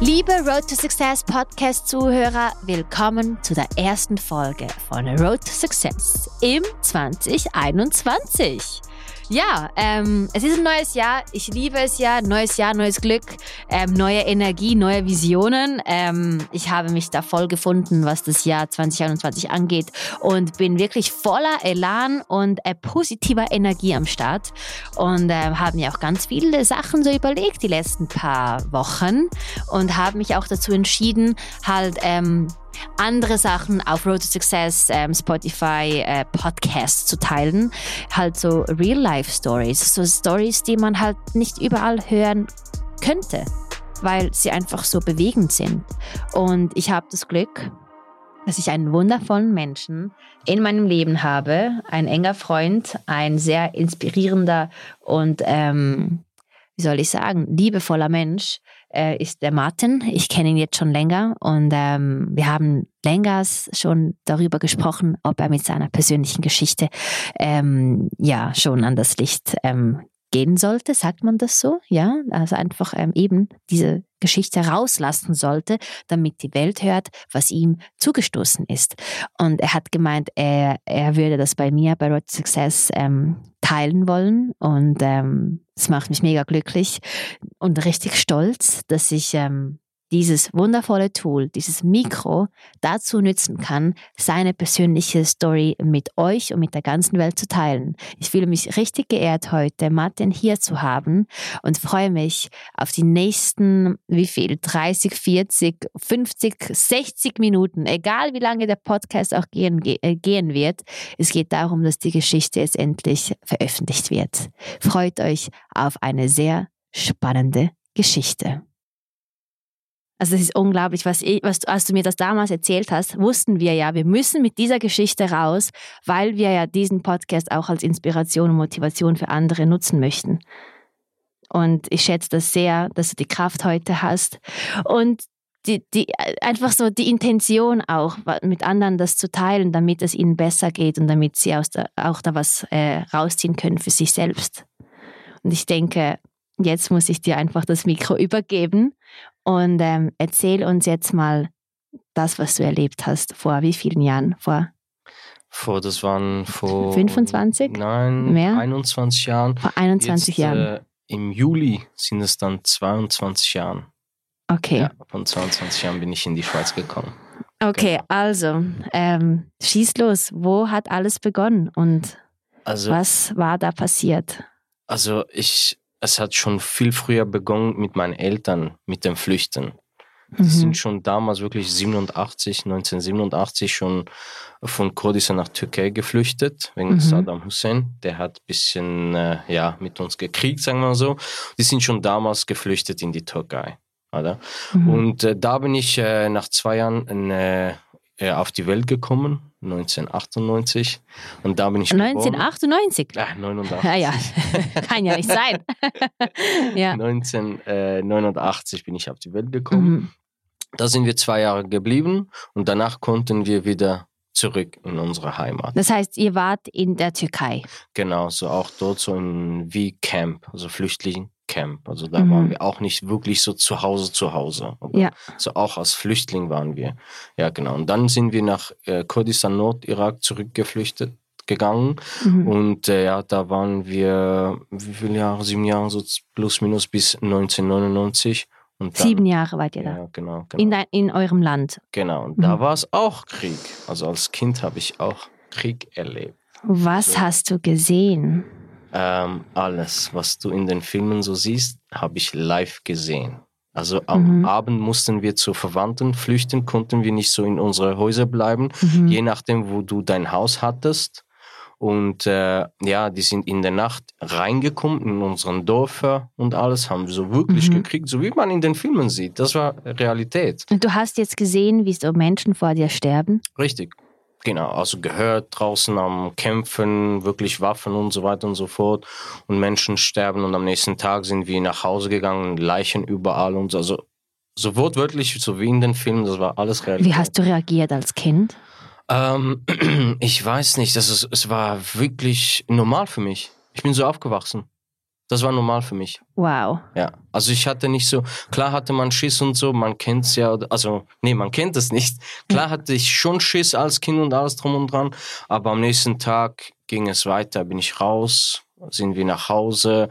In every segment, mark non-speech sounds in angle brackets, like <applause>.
Liebe Road to Success Podcast Zuhörer, willkommen zu der ersten Folge von Road to Success im 2021. Ja, ähm, es ist ein neues Jahr. Ich liebe es ja. Neues Jahr, neues Glück, ähm, neue Energie, neue Visionen. Ähm, ich habe mich da voll gefunden, was das Jahr 2021 angeht und bin wirklich voller Elan und äh, positiver Energie am Start und äh, habe mir auch ganz viele Sachen so überlegt die letzten paar Wochen und habe mich auch dazu entschieden, halt ähm, andere Sachen auf Road to Success, ähm, Spotify, äh, Podcasts zu teilen. Halt so Real-Life-Stories, so Stories, die man halt nicht überall hören könnte, weil sie einfach so bewegend sind. Und ich habe das Glück, dass ich einen wundervollen Menschen in meinem Leben habe, ein enger Freund, ein sehr inspirierender und, ähm, wie soll ich sagen, liebevoller Mensch, äh, ist der Martin. Ich kenne ihn jetzt schon länger und ähm, wir haben länger schon darüber gesprochen, ob er mit seiner persönlichen Geschichte ähm, ja schon an das Licht ähm, gehen sollte, sagt man das so? Ja, also einfach ähm, eben diese Geschichte rauslassen sollte, damit die Welt hört, was ihm zugestoßen ist. Und er hat gemeint, er, er würde das bei mir bei Road Success ähm, teilen wollen. Und ähm, das macht mich mega glücklich und richtig stolz, dass ich ähm, dieses wundervolle Tool, dieses Mikro dazu nützen kann, seine persönliche Story mit euch und mit der ganzen Welt zu teilen. Ich fühle mich richtig geehrt heute, Martin hier zu haben und freue mich auf die nächsten, wie viel, 30, 40, 50, 60 Minuten, egal wie lange der Podcast auch gehen, äh, gehen wird. Es geht darum, dass die Geschichte jetzt endlich veröffentlicht wird. Freut euch auf eine sehr spannende Geschichte. Also es ist unglaublich, was, ich, was als du mir das damals erzählt hast, wussten wir ja, wir müssen mit dieser Geschichte raus, weil wir ja diesen Podcast auch als Inspiration und Motivation für andere nutzen möchten. Und ich schätze das sehr, dass du die Kraft heute hast und die, die, einfach so die Intention auch, mit anderen das zu teilen, damit es ihnen besser geht und damit sie aus der, auch da was äh, rausziehen können für sich selbst. Und ich denke, jetzt muss ich dir einfach das Mikro übergeben und ähm, erzähl uns jetzt mal das, was du erlebt hast. Vor wie vielen Jahren? Vor vor, das waren vor 25? Nein, mehr? 21 Jahren. Vor 21 Jetzt, Jahren. Äh, Im Juli sind es dann 22 Jahren. Okay. Ja, von 22 Jahren bin ich in die Schweiz gekommen. Okay, genau. also ähm, schieß los. Wo hat alles begonnen und also, was war da passiert? Also ich es hat schon viel früher begonnen mit meinen Eltern, mit dem Flüchten. Die mhm. sind schon damals wirklich 87, 1987 schon von Kurdistan nach Türkei geflüchtet, wegen mhm. Saddam Hussein. Der hat ein bisschen äh, ja, mit uns gekriegt, sagen wir mal so. Die sind schon damals geflüchtet in die Türkei. Oder? Mhm. Und äh, da bin ich äh, nach zwei Jahren äh, äh, auf die Welt gekommen, 1998. Und da bin ich 1998? Geboren. Ah, 89. Ja, ja. <laughs> Kann ja nicht sein. <laughs> ja. 1989 bin ich auf die Welt gekommen. Mhm. Da sind wir zwei Jahre geblieben und danach konnten wir wieder zurück in unsere Heimat. Das heißt, ihr wart in der Türkei? Genau, so auch dort so in wie Camp, also Flüchtling, Camp. Also da mhm. waren wir auch nicht wirklich so zu Hause zu Hause. ja. So auch als Flüchtling waren wir. Ja, genau. Und dann sind wir nach äh, Kurdistan, Nordirak zurückgeflüchtet gegangen. Mhm. Und äh, ja, da waren wir, wie viele Jahre? Sieben Jahre, so plus minus bis 1999. Und dann, Sieben Jahre wart ihr da? Ja, genau. genau. In, dein, in eurem Land? Genau. Und mhm. da war es auch Krieg. Also als Kind habe ich auch Krieg erlebt. Was also, hast du gesehen? Ähm, alles, was du in den Filmen so siehst, habe ich live gesehen. Also am mhm. Abend mussten wir zu Verwandten flüchten, konnten wir nicht so in unsere Häuser bleiben, mhm. je nachdem, wo du dein Haus hattest. Und äh, ja, die sind in der Nacht reingekommen in unseren Dörfer und alles haben wir so wirklich mhm. gekriegt, so wie man in den Filmen sieht. Das war Realität. Und du hast jetzt gesehen, wie so Menschen vor dir sterben? Richtig. Genau, also gehört draußen am Kämpfen, wirklich Waffen und so weiter und so fort. Und Menschen sterben und am nächsten Tag sind wir nach Hause gegangen, Leichen überall und so. Also so wortwörtlich, so wie in den Filmen, das war alles real. Wie hast du reagiert als Kind? Ähm, <clears throat> ich weiß nicht, das ist, es war wirklich normal für mich. Ich bin so aufgewachsen. Das war normal für mich. Wow. Ja, also ich hatte nicht so, klar hatte man Schiss und so, man kennt es ja, also nee, man kennt es nicht. Klar hatte ich schon Schiss als Kind und alles drum und dran, aber am nächsten Tag ging es weiter, bin ich raus, sind wir nach Hause,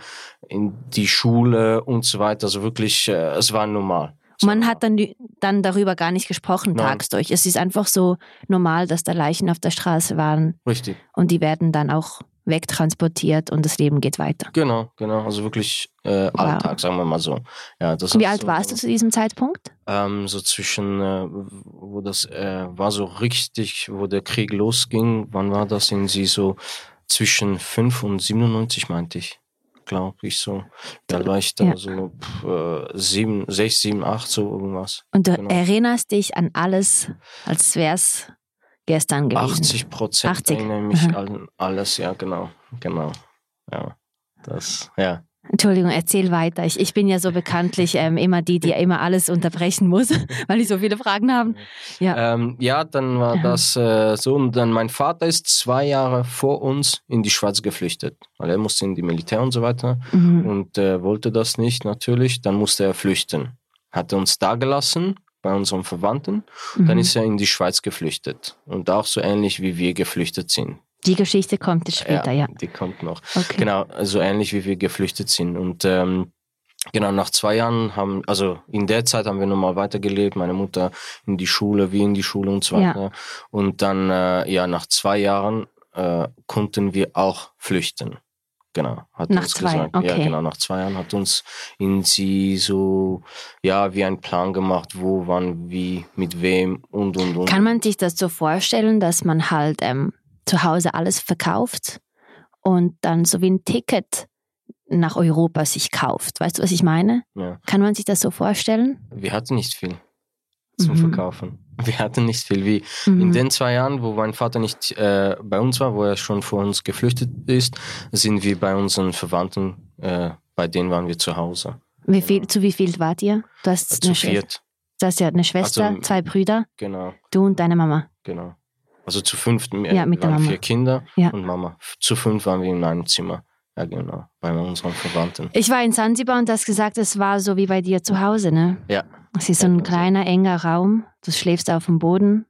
in die Schule und so weiter. Also wirklich, äh, es war normal. Man hat dann, dann darüber gar nicht gesprochen Nein. tagsdurch. Es ist einfach so normal, dass da Leichen auf der Straße waren Richtig, und die werden dann auch wegtransportiert und das Leben geht weiter. genau, genau. Also wirklich äh, Alltag, sagen wir mal so. Ja, das Wie alt so, warst du zu diesem Zeitpunkt? Ähm, so zwischen, äh, wo das äh, war so richtig, wo der Krieg losging, wann war das? In sie so zwischen 5 und 97, meinte ich. Glaube ich so. Da war ich da Ja. so pff, äh, sieben, sechs, sieben, acht, so irgendwas. Und du Genau. erinnerst dich an alles, als wäre es gestern gewesen. 80 Prozent 80, erinnere mich mhm. an alles, ja, genau. Genau. Ja. Das, ja. Entschuldigung, erzähl weiter. Ich, ich bin ja so bekanntlich ähm, immer die, die immer alles unterbrechen muss, <laughs> weil ich so viele Fragen habe. Ja. Ähm, ja, dann war das äh, so. Und dann mein Vater ist zwei Jahre vor uns in die Schweiz geflüchtet, weil er musste in die Militär und so weiter. Mhm. und äh, wollte das nicht natürlich. Dann musste er flüchten. Hat uns da gelassen bei unseren Verwandten. Dann Mhm. ist er in die Schweiz geflüchtet. Und auch so ähnlich wie wir geflüchtet sind. Die Geschichte kommt später, ja. Die kommt noch. Okay. Genau, so ähnlich wie wir geflüchtet sind. Und ähm, genau, nach zwei Jahren haben, also in der Zeit haben wir nochmal weitergelebt. Meine Mutter in die Schule, wir in die Schule und so Ja. weiter. Und dann, äh, ja, nach zwei Jahren äh, konnten wir auch flüchten. Genau, hat Nach uns zwei, gesagt. Ja, okay. genau, nach zwei Jahren hat uns in sie so, ja, wie ein Plan gemacht, wo, wann, wie, mit wem und und und. Kann man sich das so vorstellen, dass man halt ähm, zu Hause alles verkauft und dann so wie ein Ticket nach Europa sich kauft? Weißt du, was ich meine? ja. Kann man sich das so vorstellen? Wir hatten nicht viel zum Mhm. Verkaufen. <laughs> Wir hatten nicht viel. Wie Mhm. In den zwei Jahren, wo mein Vater nicht äh, bei uns war, wo er schon vor uns geflüchtet ist, sind wir bei unseren Verwandten, äh, bei denen waren wir zu Hause. wie viel, zu wie viel wart ihr? Du hast, Zu eine, Schwester, viert. du hast ja eine Schwester, Also, zwei Brüder, Genau, du und deine Mama. genau. Also zu fünf, äh, Ja, mit waren Mama. vier Kinder Ja. und Mama. Zu fünf waren wir in einem Zimmer. Ja, genau, bei unseren Verwandten. Ich war in Zanzibar und du hast gesagt, es war so wie bei dir zu Hause, ne? Ja. Es ist so Ja, ein kleiner, enger Raum. Du schläfst auf dem Boden.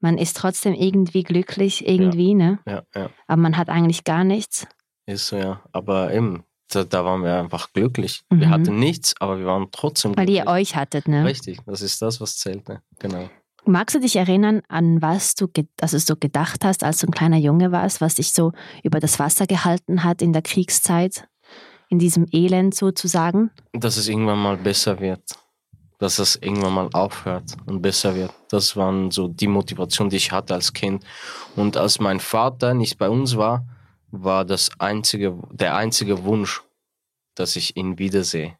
Man ist trotzdem irgendwie glücklich, irgendwie, ne? Ja, ja, Aber man hat eigentlich gar nichts. ist so, ja. Aber eben, da, da waren wir einfach glücklich. Mhm. Wir hatten nichts, aber wir waren trotzdem Weil glücklich. ihr euch hattet, ne? Richtig, das ist das, was zählte. Genau. Magst du dich erinnern, an was du also so gedacht hast, als du ein kleiner Junge warst, was dich so über das Wasser gehalten hat in der Kriegszeit? In diesem Elend sozusagen? dass es irgendwann mal besser wird. Dass es irgendwann mal aufhört und besser wird. Das waren so die Motivation, die ich hatte als Kind. Und als mein Vater nicht bei uns war, war das einzige, der einzige Wunsch, dass ich ihn wiedersehe.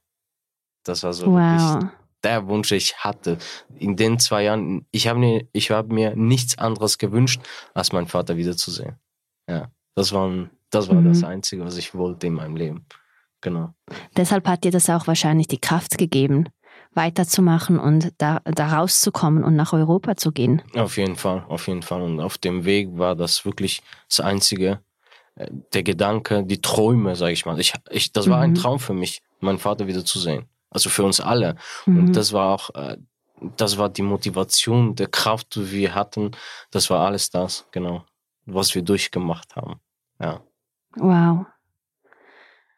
Das war so wirklich Wow. der Wunsch, ich hatte. In den zwei Jahren, ich habe mir, ich habe mir nichts anderes gewünscht, als meinen Vater wiederzusehen. Ja, das war, das, war Mhm. das Einzige, was ich wollte in meinem Leben. Genau. Deshalb hat dir das auch wahrscheinlich die Kraft gegeben, weiterzumachen und da, da rauszukommen und nach Europa zu gehen. Auf jeden Fall, auf jeden Fall. Und auf dem Weg war das wirklich das Einzige, äh, der Gedanke, die Träume, sage ich mal. Ich, ich, das war ein Mhm. Traum für mich, meinen Vater wiederzusehen. Also für uns alle. Mhm. Und das war auch, äh, das war die Motivation, der Kraft, die wir hatten. Das war alles das, genau, was wir durchgemacht haben. Ja. Wow.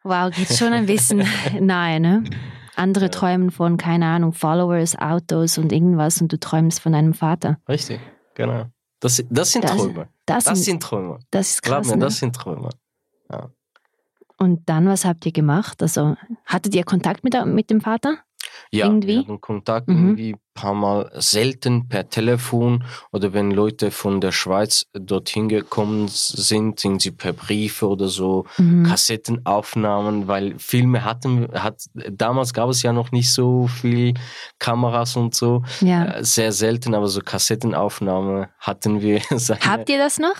Wow, geht schon ein bisschen <laughs> nahe, ne? Andere Ja. träumen von, keine Ahnung, Followers, Autos und irgendwas und du träumst von deinem Vater. Richtig, genau. Das, das sind Das- Träume. Das, Das sind, sind Träume. das ist Glaub krass. mir, ne? das sind Träume. Und dann, was habt ihr gemacht? Also, hattet ihr Kontakt mit, mit dem Vater? Ja, Irgendwie? wir hatten Kontakt Mhm. irgendwie ein paar Mal selten per Telefon oder wenn Leute von der Schweiz dorthin gekommen sind, sind sie per Briefe oder so Mhm. Kassettenaufnahmen, weil Filme hatten, hat, damals gab es ja noch nicht so viel Kameras und so, Ja. äh, sehr selten, aber so Kassettenaufnahme hatten wir. <laughs> Habt ihr das noch?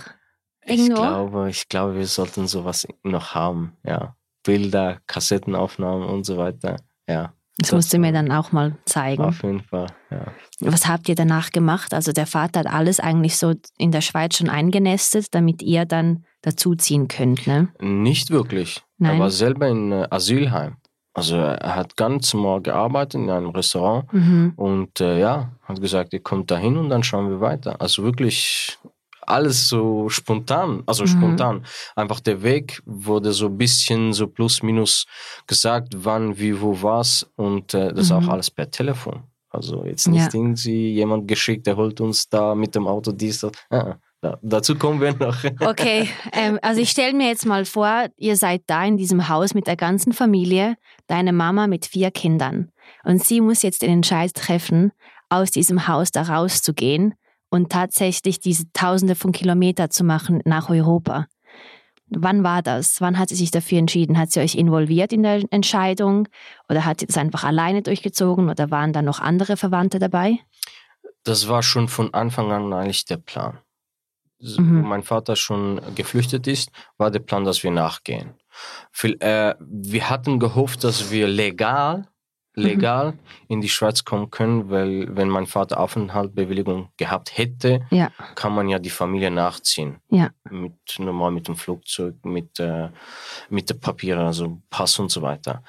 ich irgendwo? glaube, ich glaube, wir sollten sowas noch haben, ja. Bilder, Kassettenaufnahmen und so weiter, ja. Das, das musst du mir dann auch mal zeigen. Auf jeden Fall, ja. Was habt ihr danach gemacht? Also der Vater hat alles eigentlich so in der Schweiz schon eingenestet, damit ihr dann dazuziehen könnt, ne? Nicht wirklich. Nein. Er war selber in äh, Asylheim. Also er hat ganz normal gearbeitet in einem Restaurant Mhm. und äh, ja, hat gesagt, ihr kommt dahin und dann schauen wir weiter. Also wirklich alles so spontan, also Mhm. spontan. Einfach der Weg wurde so ein bisschen so plus minus gesagt, wann, wie, wo, was und äh, das Mhm. auch alles per Telefon. Also jetzt nicht Ja. irgendwie jemand geschickt, der holt uns da mit dem Auto dies, das. Ah, da, dazu kommen wir noch. <laughs> Okay, ähm, also ich stelle mir jetzt mal vor, ihr seid da in diesem Haus mit der ganzen Familie, deine Mama mit vier Kindern. Und sie muss jetzt den Entscheid treffen, aus diesem Haus da rauszugehen und tatsächlich diese Tausende von Kilometern zu machen nach Europa. Wann war das? Wann hat sie sich dafür entschieden? Hat sie euch involviert in der Entscheidung oder hat sie das einfach alleine durchgezogen oder waren da noch andere Verwandte dabei? Das war schon von Anfang an eigentlich der Plan. Mhm. Wo mein Vater schon geflüchtet ist, war der Plan, dass wir nachgehen. Äh, wir hatten gehofft, dass wir legal, legal in die Schweiz kommen können, weil wenn mein Vater Aufenthaltsbewilligung gehabt hätte, Ja. kann man ja die Familie nachziehen. Ja. Mit, normal mit dem Flugzeug, mit, äh, mit den Papieren, also Pass und so weiter.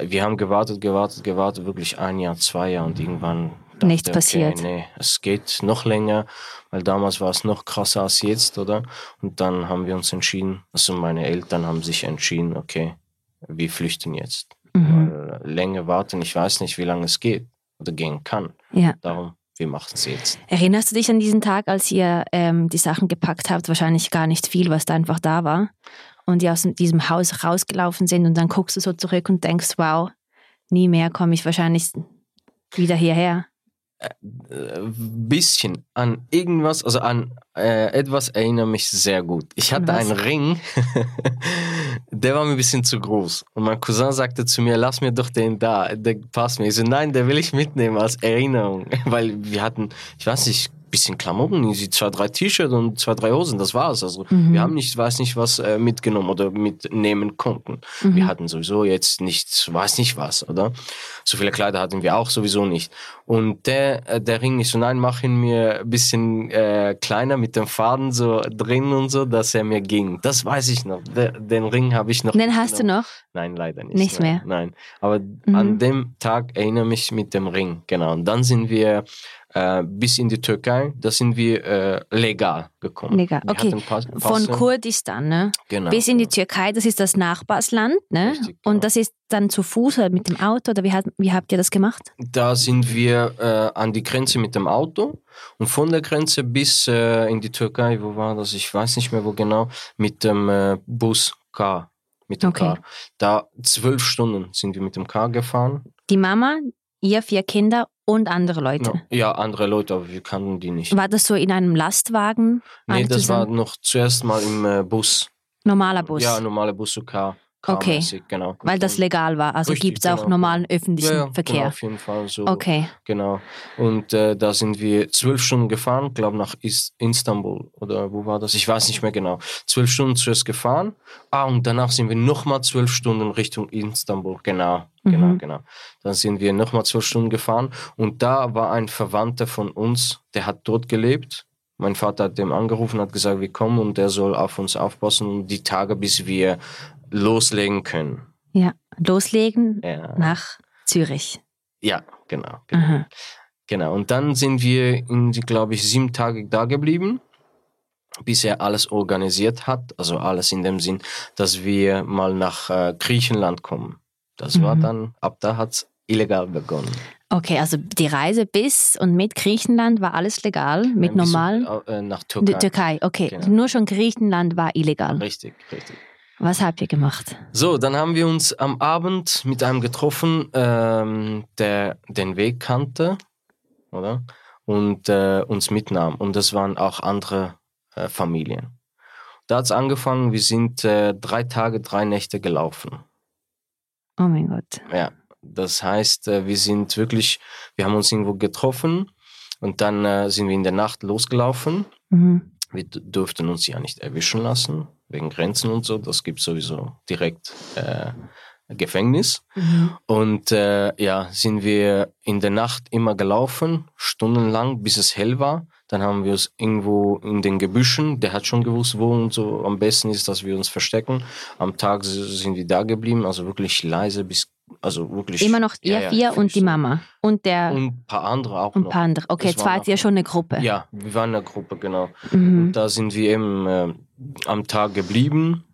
Wir haben gewartet, gewartet, gewartet, wirklich ein Jahr, zwei Jahre und irgendwann Nichts passiert. Okay, nee, es geht noch länger, weil damals war es noch krasser als jetzt, oder? Und dann haben wir uns entschieden, also meine Eltern haben sich entschieden, okay, wir flüchten jetzt. Mhm. Weil länger warten, ich weiß nicht, wie lange es geht oder gehen kann. Ja. Darum, wir machen es jetzt. Erinnerst du dich an diesen Tag, als ihr ähm, die Sachen gepackt habt? Wahrscheinlich gar nicht viel, was da einfach da war. Und ihr aus diesem Haus rausgelaufen sind und dann guckst du so zurück und denkst, wow, nie mehr komme ich wahrscheinlich wieder hierher. äh, bisschen an irgendwas, also an äh, etwas erinnere mich sehr gut. Ich hatte einen Ring, <laughs> der war mir ein bisschen zu groß. Und mein Cousin sagte zu mir, lass mir doch den da, der passt mir. Ich so, nein, der will ich mitnehmen als Erinnerung. <laughs> Weil wir hatten, ich weiß nicht, bisschen Klamotten, irgendwie zwei, drei T-Shirts und zwei, drei Hosen, das war's. Also Mhm. wir haben nicht, weiß nicht was äh, mitgenommen oder mitnehmen konnten. Mhm. Wir hatten sowieso jetzt nicht, weiß nicht was, oder? So viele Kleider hatten wir auch sowieso nicht. Und der, äh, der Ring ist so, nein, mach ihn mir ein bisschen äh, kleiner mit dem Faden so drin und so, dass er mir ging. Das weiß ich noch. Der, den Ring habe ich noch. Den hast du mitgenommen. noch? Nein, leider nicht. Nicht nein, mehr? Nein. Aber Mhm. an dem Tag erinnere mich mit dem Ring, genau. Und dann sind wir äh, bis in die Türkei, da sind wir äh, legal gekommen. Legal, Wir okay. Pass, Von. Kurdistan, ne? genau, Bis in die. Türkei, das ist das Nachbarsland, ne? Richtig, genau. Und das ist dann zu Fuß oder mit dem Auto oder wie, hat, wie habt ihr das gemacht? Da sind wir äh, an die Grenze mit dem Auto und von der Grenze bis äh, in die Türkei, wo war das? Ich weiß nicht mehr wo genau, mit dem äh, Bus Car. Mit dem Okay. Car. Da zwölf Stunden sind wir mit dem Car gefahren. Die Mama, ihr vier Kinder und andere Leute. No, ja, andere Leute, aber wir kannten die nicht. War das so in einem Lastwagen? Nee, das war zusammen? noch zuerst mal im äh, Bus. normaler Bus. Ja, normale Bus so Car. Okay. Genau. weil das legal war. Also gibt es auch genau. normalen öffentlichen ja, ja, Verkehr. Genau, auf jeden Fall so. Okay. Genau. Und äh, da sind wir zwölf Stunden gefahren, glaube nach Is Istanbul oder wo war das? Ich weiß nicht mehr genau. Zwölf Stunden zuerst gefahren. Ah, und danach sind wir nochmal zwölf Stunden Richtung Istanbul. Genau, genau, Mhm. genau. Dann sind wir nochmal zwölf Stunden gefahren. Und da war ein Verwandter von uns, der hat dort gelebt. Mein Vater hat dem angerufen, hat gesagt, wir kommen und der soll auf uns aufpassen und die Tage, bis wir loslegen können. Ja. Loslegen Ja, nach Zürich. ja genau. genau. Aha. Genau, und dann sind wir, glaube ich, sieben Tage da geblieben, bis er alles organisiert hat. Also alles in dem Sinn, dass wir mal nach äh, Griechenland kommen. Das war Mhm. dann, ab da hat es illegal begonnen. Okay, also die Reise bis und mit Griechenland war alles legal, mit normalen. äh, nach Die Türkei. Türkei, okay. Genau. Nur schon Griechenland war illegal. Richtig, richtig. Was habt ihr gemacht? So, dann haben wir uns am Abend mit einem getroffen, ähm, der den Weg kannte, oder? Und äh, uns mitnahm. Und das waren auch andere äh, Familien. Da hat es angefangen, wir sind äh, drei Tage, drei Nächte gelaufen. Oh mein Gott. Ja, das heißt, äh, wir sind wirklich, wir haben uns irgendwo getroffen und dann äh, sind wir in der Nacht losgelaufen. Mhm. Wir durften uns ja nicht erwischen lassen, wegen Grenzen und so. Das gibt sowieso direkt äh, Gefängnis. Mhm. Und äh, ja, sind wir in der Nacht immer gelaufen, stundenlang, bis es hell war. Dann haben wir uns irgendwo in den Gebüschen, der hat schon gewusst, wo und so am besten ist, dass wir uns verstecken. Am Tag sind wir da geblieben, also wirklich leise bis also wirklich. Immer noch ihr ja, vier ja, und die Mama. Und der. Und ein paar andere auch. Und ein paar andere. Okay, jetzt wart ihr schon eine Gruppe. Ja, wir waren eine Gruppe, genau. Mhm. Und da sind wir eben äh, am Tag geblieben.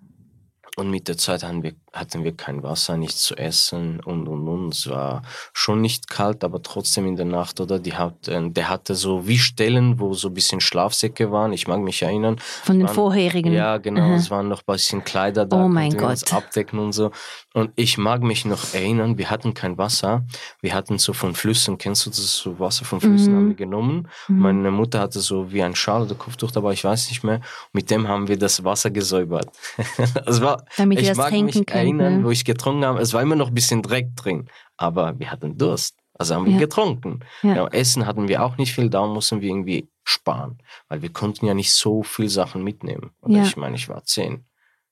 Und mit der Zeit hatten wir, hatten wir kein Wasser, nichts zu essen und und und. Es war schon nicht kalt, aber trotzdem in der Nacht, oder? Die hat, äh, der hatte so wie Stellen, wo so ein bisschen Schlafsäcke waren. Ich mag mich erinnern. Von den waren, vorherigen. Ja, genau. Mhm. Es waren noch ein bisschen Kleider da. Oh mein Gott. abdecken und so. Und ich mag mich noch erinnern, wir hatten kein Wasser. Wir hatten so von Flüssen, kennst du das? So Wasser von Flüssen mhm. haben wir genommen. Mhm. Meine Mutter hatte so wie ein Schal oder Kopftuch aber ich weiß nicht mehr. Mit dem haben wir das Wasser gesäubert. <laughs> es war, Damit ich das mag trinken mich könnt, erinnern, ne? wo ich getrunken habe. Es war immer noch ein bisschen Dreck drin, aber wir hatten Durst. Also haben wir Ja. getrunken. Ja. Ja. Essen hatten wir auch nicht viel, da mussten wir irgendwie sparen, weil wir konnten ja nicht so viel Sachen mitnehmen. Oder ich meine, ich war zehn.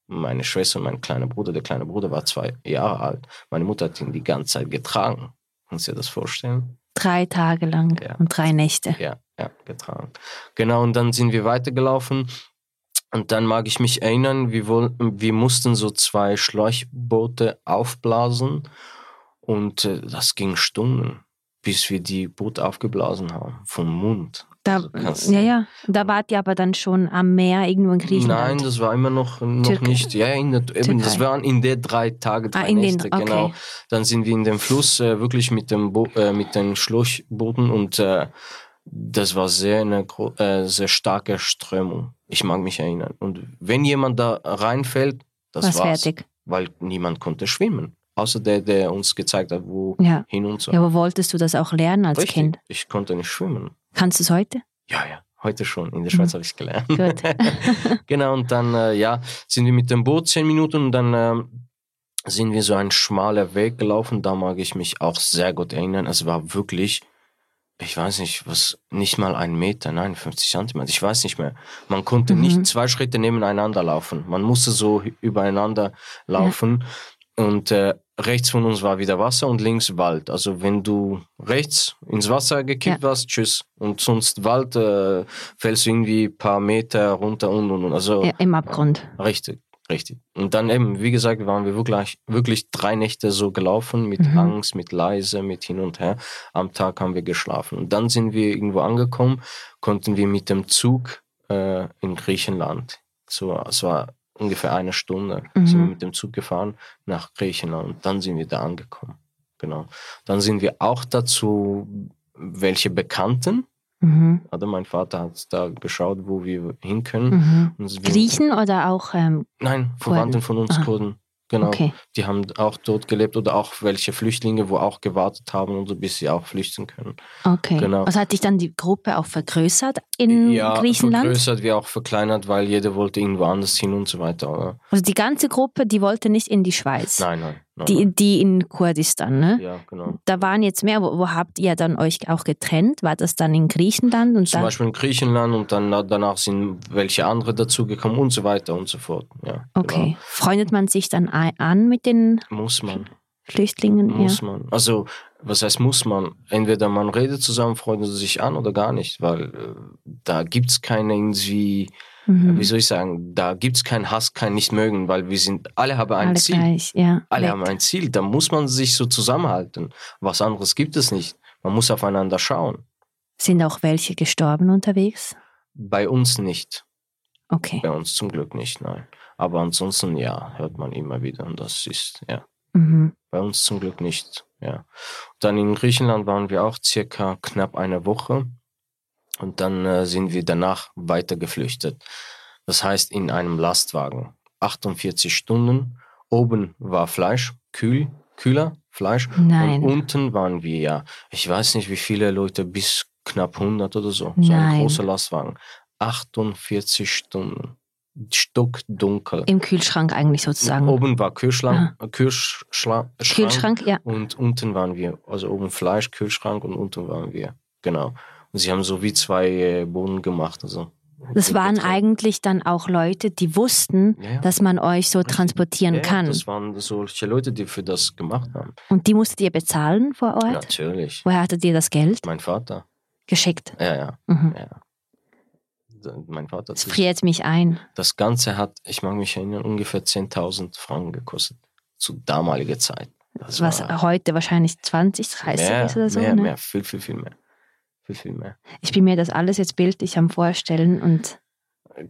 Meine Schwester und mein kleiner Bruder, der kleine Bruder war zwei Jahre alt. Meine Mutter hat ihn die ganze Zeit getragen. Kannst du dir das vorstellen? Drei Tage lang Ja. und drei Nächte. Ja, ja, getragen. Genau, und dann sind wir weitergelaufen. Und dann mag ich mich erinnern, wir, woll- wir mussten so zwei Schläuchboote aufblasen. Und äh, das ging Stunden, bis wir die Boote aufgeblasen haben. Vom Mund. Da, Kannst ja, ja. Da wart ihr aber dann schon am Meer irgendwo in Nein, Griechenland. das war immer noch, noch Türkei. nicht. Ja, in der, eben, das waren in der drei Tage, drei Ah, in den- Nächte, okay. genau. Dann sind wir in den Fluss äh, wirklich mit dem Bo äh, mit den Schläuchbooten und äh, das war sehr eine äh, sehr starke Strömung. Ich mag mich erinnern. Und wenn jemand da reinfällt, das Was war's, fertig. weil niemand konnte schwimmen, außer der, der uns gezeigt hat, wo Ja. hin und so. ja, aber wolltest du das auch lernen als Richtig, Kind? ich konnte nicht schwimmen. Kannst du es heute? Ja, ja, heute schon. In der Schweiz habe ich es gelernt. Gut. <laughs> genau, und dann äh, ja, sind wir mit dem Boot zehn Minuten und dann ähm, sind wir so einen schmaler Weg gelaufen. Da mag ich mich auch sehr gut erinnern. Es war wirklich, ich weiß nicht, was, nicht mal ein Meter, nein, 50 Zentimeter, ich weiß nicht mehr. Man konnte Mhm. nicht zwei Schritte nebeneinander laufen. Man musste so übereinander laufen. Und äh, rechts von uns war wieder Wasser und links Wald. Also wenn du rechts ins Wasser gekippt warst, tschüss. Und sonst Wald, äh, fällst du irgendwie ein paar Meter runter und und und. Also Ja, Im Abgrund. richtig, richtig. Und dann eben, wie gesagt, waren wir wirklich, wirklich drei Nächte so gelaufen, mit Mhm. Angst, mit leise, mit hin und her. Am Tag haben wir geschlafen. Und dann sind wir irgendwo angekommen, konnten wir mit dem Zug äh, in Griechenland. So, es war ungefähr eine Stunde, Mhm. sind wir mit dem Zug gefahren nach Griechenland. Und dann sind wir da angekommen. Genau. Dann sind wir auch dazu welche Bekannten. Mhm. Also mein Vater hat da geschaut, wo wir hin können. Mhm. Und wir- Griechen oder auch ähm, Nein, Verwandten von uns Aha. Kurden. Genau. Okay. Die haben auch dort gelebt oder auch welche Flüchtlinge, wo auch gewartet haben und so, bis sie auch flüchten können. Okay. Genau. Was hat sich dann die Gruppe auch vergrößert in ja, Griechenland? vergrößert wie auch verkleinert, weil jeder wollte irgendwo anders hin und so weiter. Oder? Also die ganze Gruppe, die wollte nicht in die Schweiz. Nein, nein. Die, die in Kurdistan, ne? Ja, genau. Da waren jetzt mehr. Wo, wo habt ihr dann euch auch getrennt? War das dann in Griechenland? Und Zum dann, Beispiel in Griechenland und dann na- danach sind welche andere dazugekommen und so weiter und so fort. Ja, okay. Freundet man sich dann an mit den Genau. Muss man. Flüchtlingen? Muss ja. man. Also, was heißt muss man? Entweder man redet zusammen, freundet sich an oder gar nicht, weil äh, da gibt es keine irgendwie, Mhm. wie soll ich sagen, da gibt es keinen Hass, kein Nicht-Mögen, weil wir sind, alle haben ein Alle Ziel. gleich, ja. Alle Weg. haben ein Ziel, da muss man sich so zusammenhalten. Was anderes gibt es nicht. Man muss aufeinander schauen. Sind auch welche gestorben unterwegs? Bei uns nicht. Okay. Bei uns zum Glück nicht, nein. Aber ansonsten, ja, hört man immer wieder und das ist, ja. Mhm. Bei uns zum Glück nicht, ja. Dann in Griechenland waren wir auch circa knapp eine Woche und dann äh, sind wir danach weiter geflüchtet. Das heißt in einem Lastwagen. 48 Stunden. Oben war Fleisch, kühl, kühler Fleisch. Nein. Und unten waren wir ja, ich weiß nicht wie viele Leute, bis knapp 100 oder so. So Nein. ein großer Lastwagen. 48 Stunden. Stockdunkel. Im Kühlschrank eigentlich sozusagen. Oben war Kühlschrank, Kühlschrank, Kühlschrank, ja. und unten waren wir, also oben Fleisch, Kühlschrank und unten waren wir. Genau. Und sie haben so wie zwei äh, Boden gemacht, also Das waren eigentlich dann auch Leute, die wussten, Ja, ja. dass man euch so transportieren Ja, kann. Das waren solche Leute, die für das gemacht haben. Und die musstet ihr bezahlen vor Ort? Natürlich. Woher hattet ihr das Geld? Mein Vater. Geschickt. Ja, ja, Mhm. Mein Vater. Das friert mich ein. Das Ganze hat, ich mag mich erinnern, ungefähr 10.000 Franken gekostet. Zu damaliger Zeit. Das Was heute wahrscheinlich 20, 30 mehr, ist oder so. mehr, ne? mehr, viel, viel, viel mehr. Mehr. Ich bin mir das alles jetzt bildlich am Vorstellen und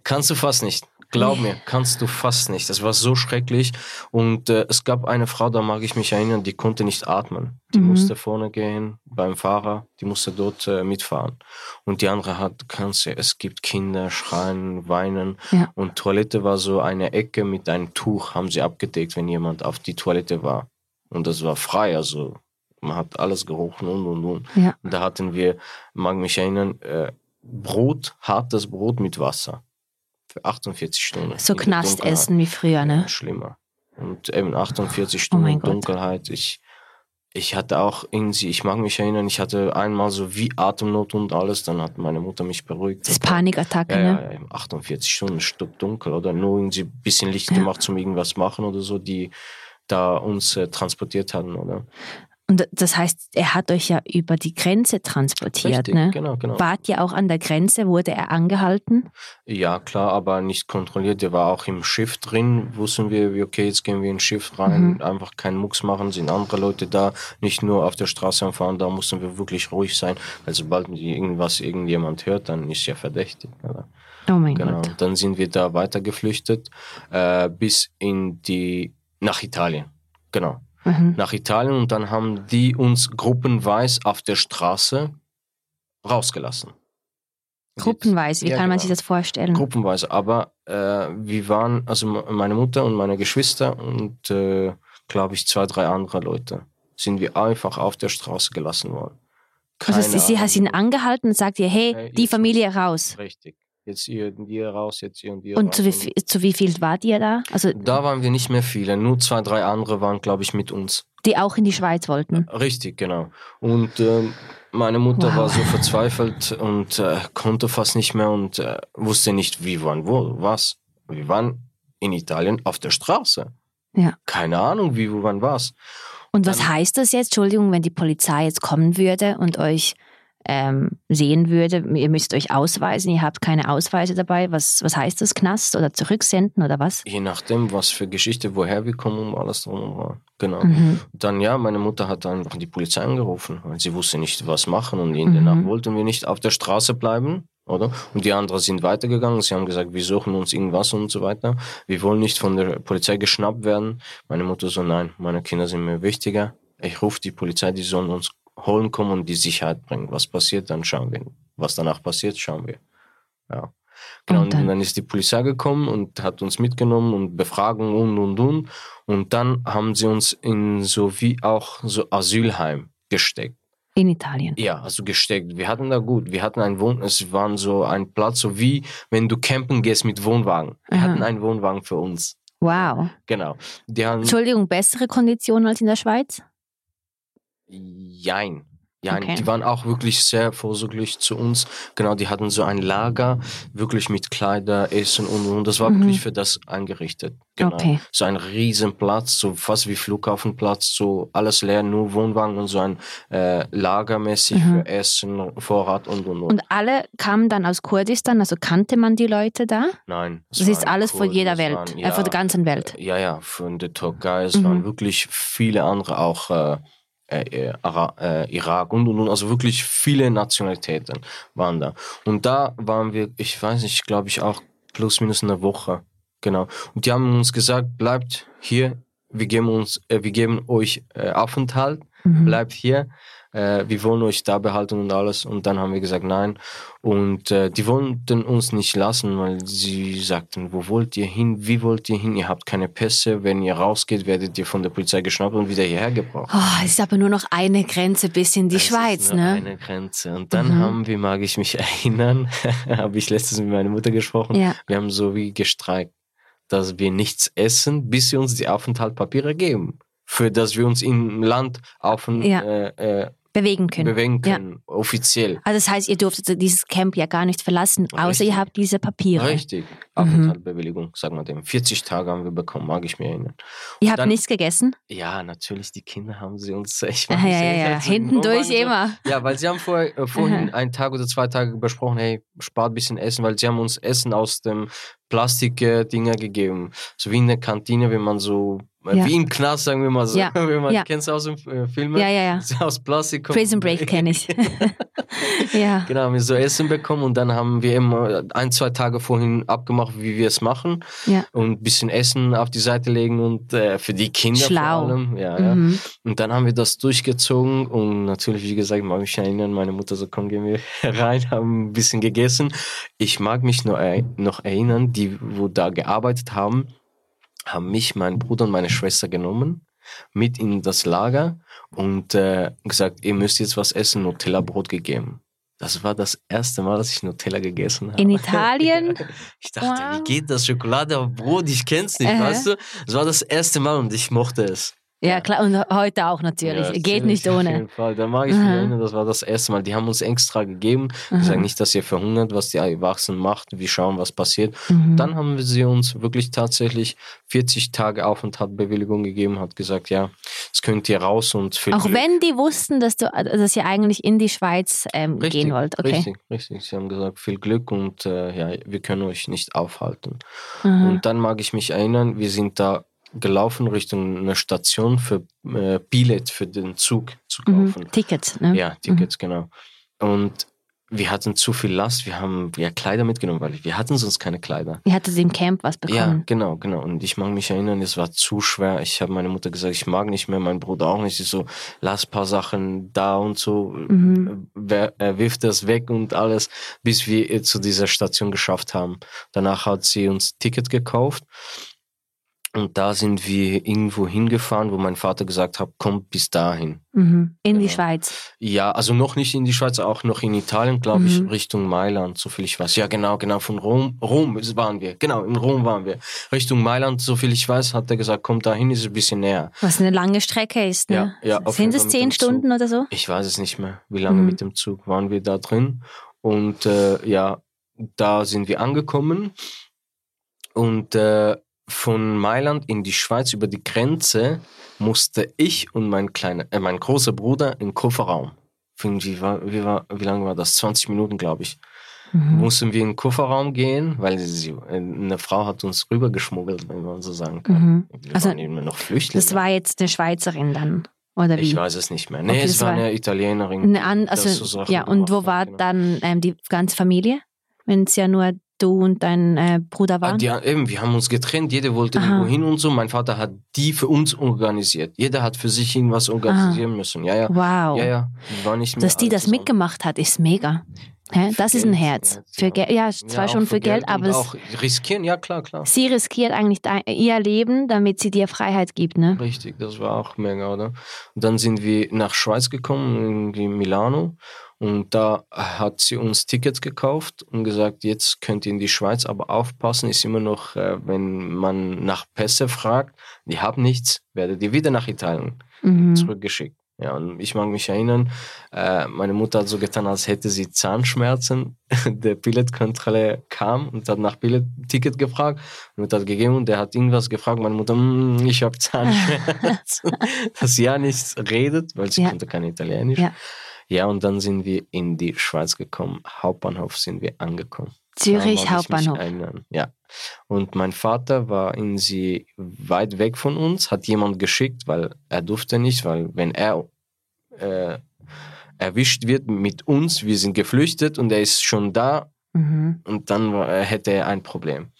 Kannst du fast nicht. Glaub mir, kannst du fast nicht. Das war so schrecklich. Und äh, es gab eine Frau, da mag ich mich erinnern, die konnte nicht atmen. Die Mhm. musste vorne gehen beim Fahrer, die musste dort äh, mitfahren. Und die andere hat, kannst du, es gibt Kinder, schreien, weinen. Ja. Und Toilette war so eine Ecke mit einem Tuch, haben sie abgedeckt, wenn jemand auf die Toilette war. Und das war frei, also man hat alles gerochen und und und. ja. Da hatten wir, mag mich erinnern, äh, Brot, hartes Brot mit Wasser. Für 48 Stunden. so Knastessen wie früher, ne? Schlimmer. Und eben 48 Oh Stunden Gott. Dunkelheit. Ich, ich hatte auch irgendwie, ich mag mich erinnern, ich hatte einmal so wie Atemnot und alles, dann hat meine Mutter mich beruhigt. Das ist Panikattacke, Ja, ne? ja, ja, eben 48 Stunden stockdunkel oder nur irgendwie ein bisschen Licht Ja. gemacht zum irgendwas machen oder so, die da uns äh, transportiert hatten, oder? Und das heißt, er hat euch ja über die Grenze transportiert, Richtig, ne? genau, genau. Wart ihr auch an der Grenze? Wurde er angehalten? Ja, klar, aber nicht kontrolliert. Der war auch im Schiff drin. Wussten wir, okay, jetzt gehen wir ins Schiff rein, Mhm. einfach keinen Mucks machen, sind andere Leute da, nicht nur auf der Straße fahren, da mussten wir wirklich ruhig sein, weil sobald irgendwas irgendjemand hört, dann ist ja verdächtig. Oder? Oh mein Genau. Gott. Dann sind wir da weiter geflüchtet äh, bis in die nach Italien. Genau. Mhm. Nach Italien und dann haben die uns gruppenweise auf der Straße rausgelassen. Gruppenweise, wie Ja, kann man genau. sich das vorstellen? Gruppenweise, aber äh, wir waren, also me- meine Mutter und meine Geschwister und äh, glaube ich zwei, drei andere Leute, sind wir einfach auf der Straße gelassen worden. also sie, sie hat ihn angehalten und sagt ihr, hey, Hey, die Familie raus. Richtig. Jetzt ihr, ihr raus, jetzt ihr und ihr Und raus. zu wie, viel- zu wie viel wart ihr da? Also da waren wir nicht mehr viele, nur zwei, drei andere waren, glaube ich, mit uns. die auch in die Schweiz wollten. Richtig, genau. Und ähm, meine Mutter Wow. war so verzweifelt und äh, konnte fast nicht mehr und äh, wusste nicht, wie, wann, wo, was. Wir waren in Italien auf der Straße. Ja. Keine Ahnung, wie, wo, wann, was. Und was Dann- heißt das jetzt, Entschuldigung, wenn die Polizei jetzt kommen würde und euch ähm, sehen würde, ihr müsst euch ausweisen, ihr habt keine Ausweise dabei, was, was heißt das, Knast oder zurücksenden oder was? Je nachdem, was für Geschichte, woher wir kommen und alles drum dran. Genau. Mhm. Dann ja, meine Mutter hat einfach die Polizei angerufen, weil sie wusste nicht, was machen und in der Mhm. Nacht wollten wir nicht auf der Straße bleiben, oder? Und die anderen sind weitergegangen, sie haben gesagt, wir suchen uns irgendwas und so weiter. Wir wollen nicht von der Polizei geschnappt werden. Meine Mutter so, nein, meine Kinder sind mir wichtiger. Ich rufe die Polizei, die sollen uns holen kommen und die Sicherheit bringen. Was passiert, dann schauen wir. Was danach passiert, schauen wir. Ja. Genau, Und und dann? dann? ist die Polizei gekommen und hat uns mitgenommen und Befragung und und und. Und dann haben sie uns in so wie auch so Asylheim gesteckt. In Italien. Ja, also gesteckt. Wir hatten da gut. Wir hatten ein Wohn, es waren so ein Platz, so wie wenn du campen gehst mit Wohnwagen. Wir Aha. hatten einen Wohnwagen für uns. Wow. Genau. Die haben, Entschuldigung, bessere Konditionen als in der Schweiz? Jein. Jein. Okay. Die waren auch wirklich sehr vorsorglich zu uns. Genau, die hatten so ein Lager, wirklich mit Kleider, Essen und und. Das war Mhm. wirklich für das eingerichtet. Genau. Okay. So ein Riesenplatz, so fast wie Flughafenplatz, so alles leer, nur Wohnwagen und so ein äh, Lagermäßig Mhm. für Essen, Vorrat und und und. Und alle kamen dann aus Kurdistan, also kannte man die Leute da? Nein. es Das ist alles von jeder Welt, waren- äh, von der ganzen Welt. Ja, ja, von der Türkei. Es Mhm. waren wirklich viele andere, auch äh, äh, äh, Ara äh, Irak und, und, und. Also wirklich viele Nationalitäten waren da. Und da waren wir, ich weiß nicht, glaube ich auch plus minus eine Woche. Genau. Und die haben uns gesagt, bleibt hier, wir geben, uns, äh, wir geben euch äh, Aufenthalt, Mhm. bleibt hier. Äh, wir wollen euch da behalten und alles. Und dann haben wir gesagt, nein. Und äh, die wollten uns nicht lassen, weil sie sagten, wo wollt ihr hin? Wie wollt ihr hin? Ihr habt keine Pässe. Wenn ihr rausgeht, werdet ihr von der Polizei geschnappt und wieder hierher gebracht. Oh, es ist aber nur noch eine Grenze bis in die Es ist Schweiz, nur ne? Eine Grenze. Und dann Mhm. haben wir, mag ich mich <laughs> erinnern, <laughs> habe ich letztens mit meiner Mutter gesprochen. Ja. Wir haben so wie gestreikt, dass wir nichts essen, bis sie uns die Aufenthaltspapiere geben. Für dass wir uns im Land auf, Ja. äh, äh, bewegen können. bewegen können, offiziell. Also das heißt, ihr durftet dieses Camp ja gar nicht verlassen, außer Richtig. ihr habt diese Papiere. Richtig. Mhm. Aufenthaltsbewilligung, sagen wir dem. 40 Tage haben wir bekommen, mag ich mir erinnern. Ihr habt dann- nichts gegessen? Ja, natürlich, die Kinder haben sie uns <laughs> echt Ja, mal ja, ja, als wir hinten durch so- immer. Ja, weil sie haben vorher, äh, vorhin einen Tag oder zwei Tage besprochen, hey, spart ein bisschen Essen, weil sie haben uns Essen aus dem Plastik-Dinger gegeben. So wie in der Kantine, wenn man so, äh, Ja. wie im Knast, sagen wir mal so. Ja, <laughs> man, ja. Kennst du aus dem äh, Film? Ja, ja, ja. <laughs> Aus Plastik. Prison Break kenne ich. <laughs> ja. Genau, haben wir so Essen bekommen und dann haben wir immer ein, zwei Tage vorhin abgemacht, wie wir es machen Ja. und ein bisschen Essen auf die Seite legen und äh, für die Kinder Schlau. vor allem. Ja, ja. Mhm. Und dann haben wir das durchgezogen und natürlich, wie gesagt, mag mich erinnern, meine Mutter so, komm, gehen wir rein, haben ein bisschen gegessen. Ich mag mich nur noch erinnern, die, wo da gearbeitet haben, haben mich, mein Bruder und meine Schwester genommen, mit in das Lager und äh, gesagt, ihr müsst jetzt was essen, Nutella-Brot gegeben. Das war das erste Mal, dass ich Nutella gegessen habe. In Italien? <laughs> Ich dachte, Wow. wie geht das? Schokolade auf Brot, ich kenn's nicht, Aha. weißt du? Das war das erste Mal und ich mochte es. Ja, klar. Und heute auch natürlich. Ja, Geht nicht Auf ohne. jeden Fall. Da mag ich mich Aha. erinnern, das war das erste Mal. Die haben uns extra gegeben. Gesagt nicht, dass ihr verhungert, was die Erwachsenen macht. Wir schauen, was passiert. Mhm. Dann haben wir sie uns wirklich tatsächlich 40 Tage Aufenthaltsbewilligung gegeben, hat gesagt, ja, jetzt könnt ihr raus und viel Auch Glück. wenn die wussten, dass du, dass ihr eigentlich in die Schweiz ähm, Richtig, gehen wollt. Okay. Richtig, richtig. Sie haben gesagt, viel Glück und äh, ja, wir können euch nicht aufhalten. Mhm. Und dann mag ich mich erinnern, wir sind da gelaufen Richtung eine Station für äh, Billett für den Zug zu kaufen. Mhm. Tickets, ne? Ja, Tickets, genau. Und wir hatten zu viel Last, wir haben ja Kleider mitgenommen, weil wir hatten sonst keine Kleider. Ihr hattet im Camp was Ja, bekommen. genau, genau. Und ich mag mich erinnern, es war zu schwer. Ich habe meiner Mutter gesagt, ich mag nicht mehr, mein Bruder auch nicht. Ich so, lass paar Sachen da und so, Mhm. wer, er wirft das weg und alles, bis wir zu dieser Station geschafft haben. Danach hat sie uns Ticket gekauft. Und da sind wir irgendwo hingefahren, wo mein Vater gesagt hat, kommt bis dahin. Mhm. In die Genau. Schweiz. Ja, also noch nicht in die Schweiz, auch noch in Italien, glaube Mhm. ich, Richtung Mailand, soviel ich weiß. Ja, genau, genau, von Rom, Rom waren wir. Genau, in Rom waren wir. Richtung Mailand, soviel ich weiß, hat er gesagt, kommt dahin, ist ein bisschen näher. Was eine lange Strecke ist, ne? Ja, ja, auf Sind es zehn dem Zug. Stunden oder so? Ich weiß es nicht mehr, wie lange Mhm. mit dem Zug waren wir da drin. Und äh, ja, da sind wir angekommen. Und äh, von Mailand in die Schweiz über die Grenze musste ich und mein kleiner, äh, mein großer Bruder im Kofferraum. Wie, war, wie, war, wie lange war das? 20 Minuten, glaube ich. Mhm. Mussten wir in den Kofferraum gehen, weil sie, äh, eine Frau hat uns rübergeschmuggelt, wenn man so sagen kann. Mhm. Wir Also, waren immer noch Flüchtlinge. Das war jetzt eine Schweizerin dann, oder wie? ich weiß es nicht mehr. Nee, Okay, es war eine Italienerin. Eine an, also, so ja, und wo war genau. dann ähm, die ganze Familie? Wenn es ja nur du und dein äh, Bruder Ah, waren? Die, eben, wir haben uns getrennt, jeder wollte Aha. irgendwo hin und so. Mein Vater hat die für uns organisiert. Jeder hat für sich irgendwas organisieren müssen. Ja, ja. wow. Ja, ja. Waren nicht mehr Dass die das zusammen. mitgemacht hat, ist mega. Hä? Das ist ein Geld, Herz. ja, für. Geld, ja, zwar Ja, schon für Geld, und aber es, auch riskieren, ja klar, klar. sie riskiert eigentlich ihr Leben, damit sie dir Freiheit gibt, ne? Richtig, das war auch mega, oder? Und dann sind wir nach Schweiz gekommen, in Milano. Und da hat sie uns Tickets gekauft und gesagt, jetzt könnt ihr in die Schweiz, aber aufpassen, ist immer noch, äh, wenn man nach Pässe fragt, die haben nichts, werdet ihr wieder nach Italien Mhm. zurückgeschickt. Ja, und ich mag mich erinnern, äh, meine Mutter hat so getan, als hätte sie Zahnschmerzen. <laughs> Der Billetkontrolleur kam und hat nach Billet-Ticket gefragt. Mutter hat gegeben und der hat irgendwas gefragt. Meine Mutter, "Mm, ich habe <laughs> Zahnschmerzen. <laughs> Dass sie ja nichts redet, weil sie Ja. konnte kein Italienisch. Ja. Ja. und dann sind wir in die Schweiz gekommen. Hauptbahnhof sind wir angekommen. Zürich Hauptbahnhof. Ja. Und mein Vater war in sie weit weg von uns, hat jemand geschickt, weil er durfte nicht, weil wenn er äh, erwischt wird mit uns, wir sind geflüchtet und er ist schon da Mhm. und dann äh, hätte er ein Problem.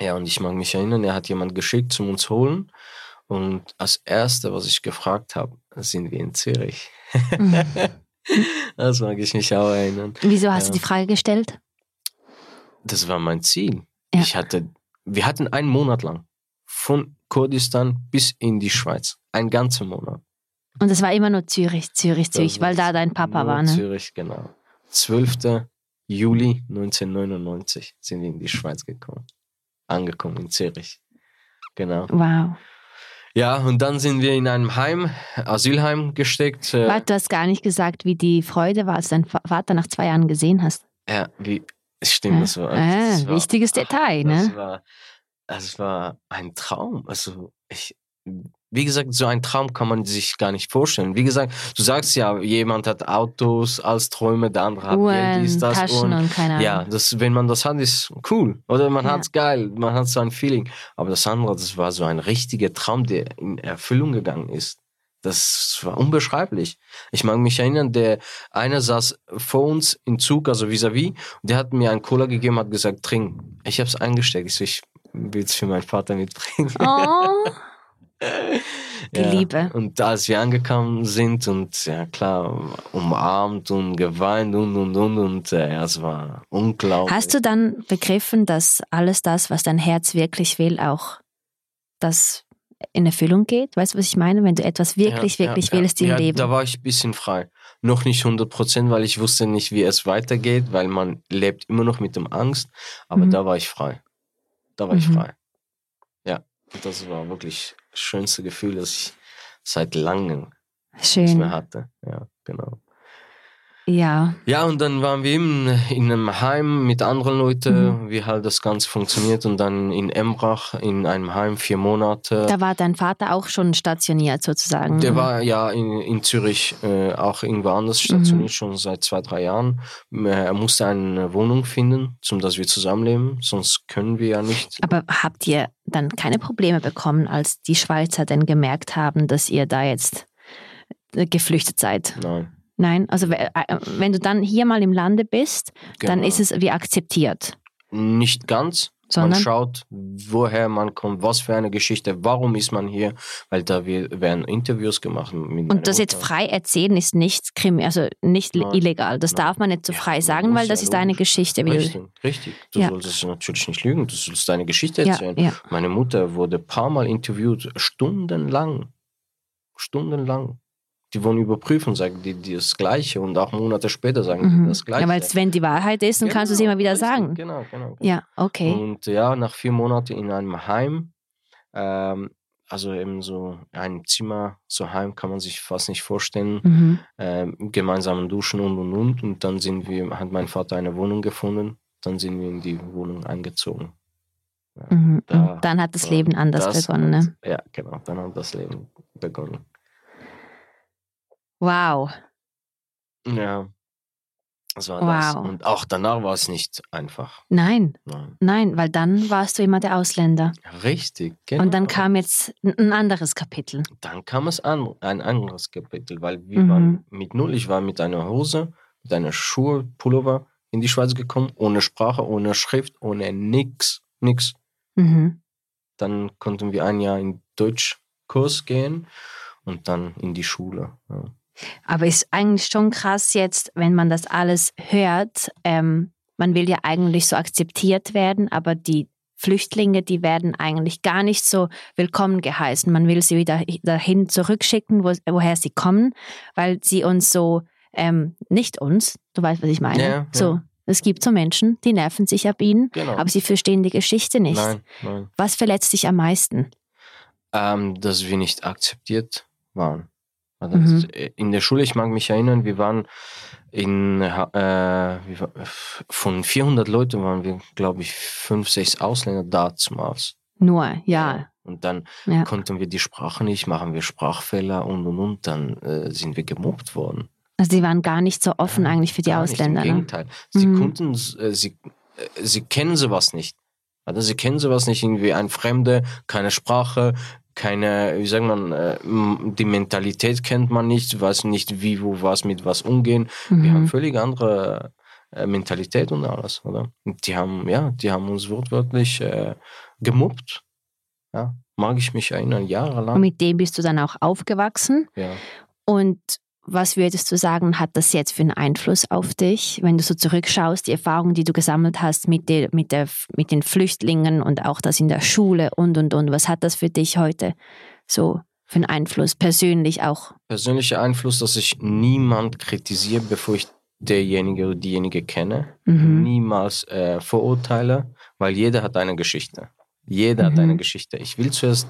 Ja, und ich mag mich erinnern, er hat jemand geschickt zum uns holen und als erste, was ich gefragt habe, sind wir in Zürich. Mhm. <laughs> Das mag ich mich auch erinnern. Wieso hast Ja. du die Frage gestellt? Das war mein Ziel. Ja. Ich hatte, wir hatten einen Monat lang von Kurdistan bis in die Schweiz. Ein ganzer Monat. Und es war immer nur Zürich, Zürich, Zürich, weil da dein Papa war, ne? Zürich, genau. 12. Juli 1999 sind wir in die Schweiz gekommen. Angekommen in Zürich. Genau. Wow. Ja, und dann sind wir in einem Heim, Asylheim gesteckt. äh, Warte, du hast gar nicht gesagt, wie die Freude war, als Va- Vater nach zwei Jahren gesehen hast. Ja, wie, stimmt, das war. Ah, das war wichtiges Detail, das ne? War, das war ein Traum. Also, ich, wie gesagt, so ein Traum kann man sich gar nicht vorstellen. Wie gesagt, du sagst ja, jemand hat Autos als Träume, der andere hat Geld, dies, das. Taschen und, und keine Ahnung. ja, das, wenn man das hat, ist cool. Oder man Ja. hat's geil, man hat so ein Feeling. Aber das andere, das war so ein richtiger Traum, der in Erfüllung gegangen ist. Das war unbeschreiblich. Ich mag mich erinnern, der einer saß vor uns im Zug, also vis-à-vis, und der hat mir einen Cola gegeben, hat gesagt, trink. Ich hab's eingesteckt. Ich so, ich will's für meinen Vater mitbringen. Oh, <laughs> <laughs> die Ja. Liebe. Und als wir angekommen sind und ja klar, umarmt und geweint und und und und äh, es war unglaublich. Hast du dann begriffen, dass alles das, was dein Herz wirklich will, auch das in Erfüllung geht? Weißt du, was ich meine? Wenn du etwas wirklich, Ja, wirklich ja, willst im ja, Leben. Da war ich ein bisschen frei. Noch nicht 100 Prozent, weil ich wusste nicht, wie es weitergeht, weil man lebt immer noch mit dem Angst. Aber Mhm. da war ich frei. Da war ich Mhm. frei. Und das war wirklich das schönste Gefühl, das ich seit langem nicht mehr Schön. hatte. Ja, genau. Ja. Ja, und dann waren wir eben in einem Heim mit anderen Leuten, Mhm. wie halt das Ganze funktioniert. Und dann in Embrach in einem Heim vier Monate. Da war dein Vater auch schon stationiert sozusagen. Der war ja in, in Zürich äh, auch irgendwo anders Mhm. stationiert, schon seit zwei, drei Jahren. Äh, Er musste eine Wohnung finden, zum dass wir zusammenleben, sonst können wir ja nicht. Aber habt ihr dann keine Probleme bekommen, als die Schweizer denn gemerkt haben, dass ihr da jetzt äh, geflüchtet seid? Nein. Nein, also äh, wenn du dann hier mal im Lande bist, dann genau. ist es wie akzeptiert. nicht ganz. Sondern Man schaut, woher man kommt, was für eine Geschichte, warum ist man hier, weil da wir- werden Interviews gemacht. Und das jetzt Mutter. frei erzählen ist nicht krimi, also nicht Nein. illegal. Das Nein. darf man nicht so Ja, frei man sagen, weil das ja ist deine. Geschichte. Richtig, richtig. Du Ja. solltest natürlich nicht lügen, du sollst deine Geschichte ja, erzählen. ja. Meine Mutter wurde ein paar Mal interviewt, stundenlang. Stundenlang. Die wollen überprüfen, sagen die, die das Gleiche und auch Monate später sagen die Mhm. das Gleiche. Ja, weil wenn die Wahrheit ist, dann kannst du sie Genau, immer wieder sagen. Genau, genau. Ja, okay. Und ja, nach vier Monaten in einem Heim, ähm, also eben so ein Zimmer, so Heim kann man sich fast nicht vorstellen, Mhm. ähm, gemeinsamen Duschen und und und. Und dann sind wir, hat mein Vater eine Wohnung gefunden, dann sind wir in die Wohnung eingezogen. Mhm. Da dann hat das Leben anders das begonnen. Ne? Ja, genau, dann hat das Leben begonnen. Wow. Ja, das war das. Wow. Und auch danach war es nicht einfach. Nein, Nein. nein, weil dann warst du immer der Ausländer. Richtig, genau. Und dann kam jetzt ein ein anderes Kapitel. dann kam es an, ein anderes Kapitel, weil wir Mhm. waren mit null. Ich war mit einer Hose, mit einer Schuhe, Pullover in die Schweiz gekommen, ohne Sprache, ohne Schrift, ohne nix, nix. Mhm. Dann konnten wir ein Jahr in Deutschkurs gehen und dann in die Schule. Ja. Aber ist eigentlich schon krass jetzt, wenn man das alles hört. Ähm, man will ja eigentlich so akzeptiert werden, aber die Flüchtlinge, die werden eigentlich gar nicht so willkommen geheißen. Man will sie wieder dahin zurückschicken, wo, woher sie kommen, weil sie uns so, ähm, nicht uns, du weißt, was ich meine. Ja, ja. So, es gibt so Menschen, die nerven sich ab ihnen, Genau. aber sie verstehen die Geschichte nicht. Nein, nein. Was verletzt dich am meisten? Ähm, dass wir nicht akzeptiert waren. Also Mhm. das- In der Schule, ich mag mich erinnern, wir waren in, äh, von 400 Leuten waren wir, glaube ich, fünf, sechs Ausländer da zum Aus. Nur, ja. Und dann Ja. konnten wir die Sprache nicht, machen wir Sprachfehler und und und, dann äh, sind wir gemobbt worden. Also sie waren gar nicht so offen Ja, eigentlich für die Gar nicht, Ausländer. Im Ne? Gegenteil. Sie Mhm. konnten, äh, sie, äh, sie kennen sowas nicht. Also sie kennen sowas nicht, irgendwie ein Fremde, keine Sprache, keine, wie sagt man, äh, die Mentalität kennt man nicht, weiß nicht, wie, wo, was, mit was umgehen. Wir haben Mhm. völlig andere äh, Mentalität und alles, oder? Und die haben, ja, die haben uns wortwörtlich äh, gemobbt. Ja, mag ich mich erinnern, Und jahrelang. mit dem bist du dann auch aufgewachsen. Ja. Und was würdest du sagen, hat das jetzt für einen Einfluss auf dich, wenn du so zurückschaust, die Erfahrungen, die du gesammelt hast mit, der, mit, der, mit den Flüchtlingen und auch das in der Schule und, und, und. Was hat das für dich heute so für einen Einfluss, persönlich auch? Persönlicher Einfluss, dass ich niemand kritisiere, bevor ich derjenige oder diejenige kenne. Mhm. Niemals äh, verurteile, weil jeder hat eine Geschichte. Jeder hat Mhm. eine Geschichte. Ich will zuerst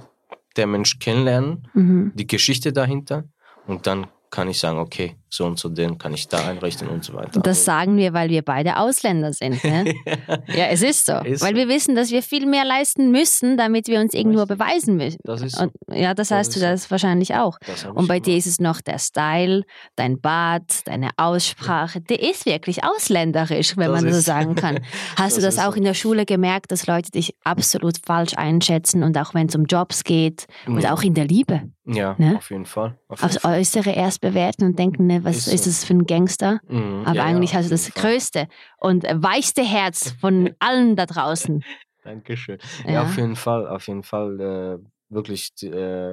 der Mensch kennenlernen, Mhm. die Geschichte dahinter und dann kann ich sagen, okay, so und so den kann ich da einrichten und so weiter. Das sagen wir, weil wir beide Ausländer sind. Ne? <laughs> ja, es ist so. Ist weil so. wir wissen, dass wir viel mehr leisten müssen, damit wir uns irgendwo Richtig. beweisen müssen. das ist so. Und, ja, das, Das ist du so. das wahrscheinlich auch. Das Und bei immer. dir ist es noch der Style, dein Bart, deine Aussprache. Der ist wirklich ausländerisch, wenn man so sagen kann. <laughs> Hast du das auch in der Schule gemerkt, dass Leute dich absolut falsch einschätzen und auch wenn es um Jobs geht und Ja. auch in der Liebe Ja, ne? auf jeden Fall. Auf jeden aufs Fall. Äußere erst bewerten und denken, ne, was Ist ist, das für ein Gangster? Mhm. Aber Ja, ja, eigentlich auf hast du das größte und weichste Herz von <laughs> allen da draußen. Dankeschön. Ja. Ja. auf jeden Fall, auf jeden Fall äh, wirklich, äh,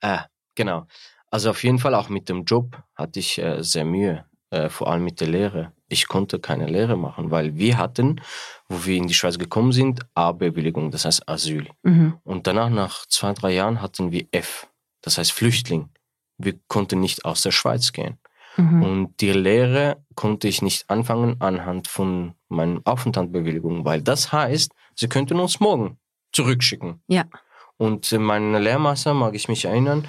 äh, genau. Also auf jeden Fall auch mit dem Job hatte ich äh, sehr Mühe, äh, vor allem mit der Lehre. Ich konnte keine Lehre machen, weil wir hatten, wo wir in die Schweiz gekommen sind, A-Bewilligung, das heißt Asyl. Mhm. Und danach, nach zwei, drei Jahren, hatten wir F, das heißt Flüchtling. Wir konnten nicht aus der Schweiz gehen. Mhm. Und die Lehre konnte ich nicht anfangen anhand von meinen Aufenthaltsbewilligungen, weil das heißt, sie könnten uns morgen zurückschicken. Ja. Und mein Lehrmeister, mag ich mich erinnern,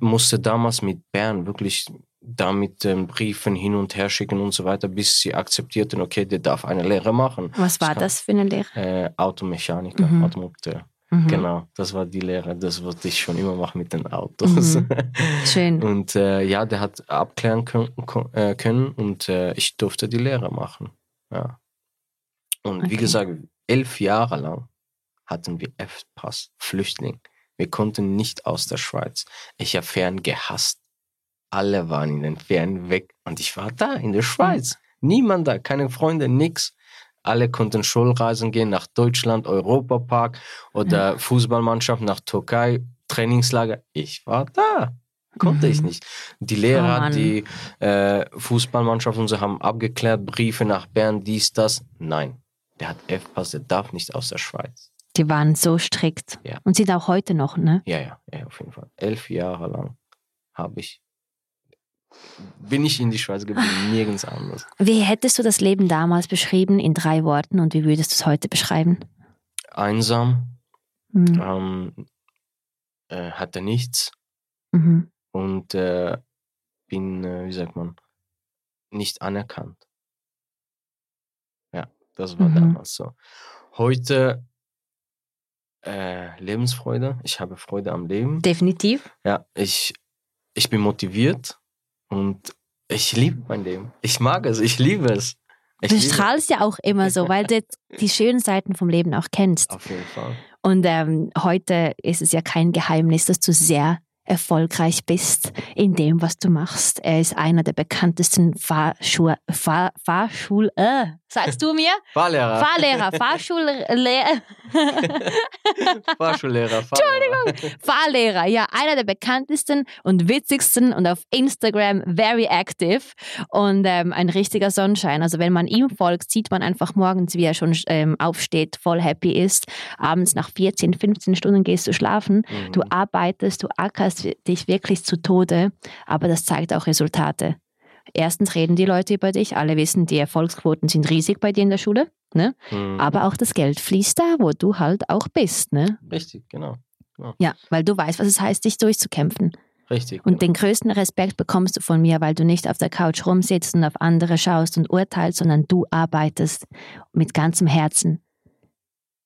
musste damals mit Bern wirklich damit ähm, Briefen hin und her schicken und so weiter, bis sie akzeptierten, okay, der darf eine Lehre machen. Was war kann- das für eine Lehre? Äh, Automechaniker, Mhm. Automonteur. Mhm. Genau, das war die Lehre. Das wollte ich schon immer machen mit den Autos. Mhm. <laughs> Schön. Und äh, ja, der hat abklären können, äh, können und äh, ich durfte die Lehre machen. Ja. Und wie Okay. gesagt, elf Jahre lang hatten wir F-Pass, Flüchtling. Wir konnten nicht aus der Schweiz. Ich habe Fern gehasst. Alle waren in den Ferien weg und ich war da in der Schweiz. Niemand da, keine Freunde, nix. Alle konnten Schulreisen gehen nach Deutschland, Europapark oder Fußballmannschaft nach Türkei, Trainingslager. Ich war da. Konnte ich Mhm. nicht. Die Lehrer, Oh die äh, Fußballmannschaft und so haben abgeklärt, Briefe nach Bern, dies, das. Nein, der hat F-Pass, der darf nicht aus der Schweiz. Die waren so strikt. Ja. Und sind auch heute noch, ne? Ja, ja, ja, auf jeden Fall. Elf Jahre lang habe ich, bin ich in die Schweiz geblieben, nirgends anders. Wie hättest du das Leben damals beschrieben in drei Worten und wie würdest du es heute beschreiben? Einsam, Mhm. ähm, äh, hatte nichts Mhm. und äh, bin, äh, wie sagt man, nicht anerkannt. Ja, das war Mhm. damals so. Heute äh, Lebensfreude, ich habe Freude am Leben. Definitiv. Ja, ich, ich bin motiviert und ich liebe mein Leben. Ich mag es, ich liebe es. Ich Du liebe- strahlst ja auch immer so, weil du die schönen Seiten vom Leben auch kennst. Auf jeden Fall. Und ähm, heute ist es ja kein Geheimnis, dass du sehr erfolgreich bist in dem, was du machst. Er ist einer der bekanntesten Fahrschul... Fahr, Fahrschul... Äh, sagst du mir? <laughs> Fahrlehrer. Fahrlehrer, <laughs> Fahrschullehrer... Fahrschullehrer. Entschuldigung. Fahrlehrer, ja, einer der bekanntesten und witzigsten und auf Instagram very active und ähm, ein richtiger Sonnenschein. Also wenn man ihm folgt, sieht man einfach morgens, wie er schon ähm, aufsteht, voll happy ist. Abends nach 14, 15 Stunden gehst du schlafen. Du Mhm. arbeitest, du ackerst dich wirklich zu Tode, aber das zeigt auch Resultate. Erstens reden die Leute über dich, alle wissen, die Erfolgsquoten sind riesig bei dir in der Schule, ne? Mhm. aber auch das Geld fließt da, wo du halt auch bist. Ne? Richtig, genau. Ja, weil du weißt, was es heißt, dich durchzukämpfen. Richtig. Und genau. den größten Respekt bekommst du von mir, weil du nicht auf der Couch rumsitzt und auf andere schaust und urteilst, sondern du arbeitest mit ganzem Herzen.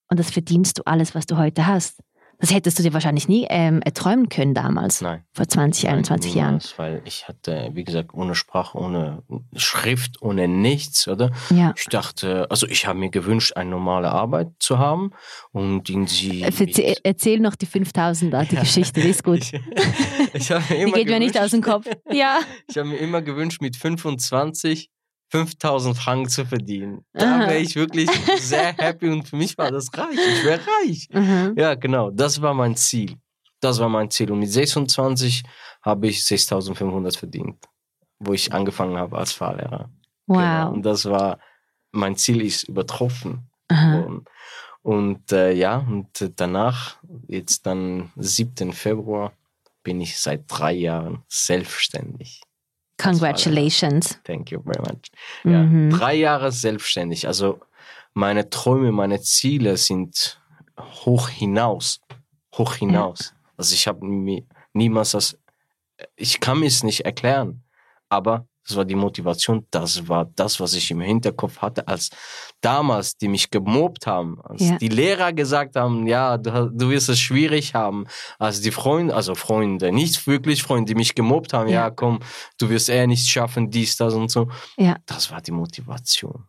Und das verdienst du alles, was du heute hast. Das hättest du dir wahrscheinlich nie ähm, erträumen können damals, Nein. vor 20, Nein, 21 Jahren. niemals, Weil ich hatte, wie gesagt, ohne Sprache, ohne Schrift, ohne nichts, oder? Ja. Ich dachte, also ich habe mir gewünscht, eine normale Arbeit zu haben und irgendwie. Erzähl, erzähl noch die 5000er, die <laughs> Ja. Geschichte, die ist gut. Ich, ich mir Die immer geht mir nicht gewünscht- aus dem Kopf. <laughs> Ja. Ich habe mir immer gewünscht, mit 25 5000 Franken zu verdienen. Da wäre ich wirklich sehr happy und für mich war das reich. Ich wäre reich. Mhm. Ja, genau. Das war mein Ziel. Das war mein Ziel. Und mit 26 habe ich 6500 verdient, wo ich angefangen habe als Fahrlehrer. Genau. Wow. Und das war, mein Ziel ist übertroffen worden. Und äh, ja, und danach, jetzt dann 7. Februar, bin ich seit drei Jahren selbstständig. Congratulations. Thank you very much. Ja, Mhm. drei Jahre selbstständig. Also meine Träume, meine Ziele sind hoch hinaus. Hoch hinaus. Also ich habe niemals das, ich kann mir es nicht erklären, aber das war die Motivation, das war das, was ich im Hinterkopf hatte, als damals, die mich gemobbt haben, als ja. die Lehrer gesagt haben, ja, du, du, wirst es schwierig haben, als die Freunde, also Freunde, nicht wirklich Freunde, die mich gemobbt haben, ja, ja komm, du wirst eher nicht schaffen, dies, das und so. Ja. Das war die Motivation.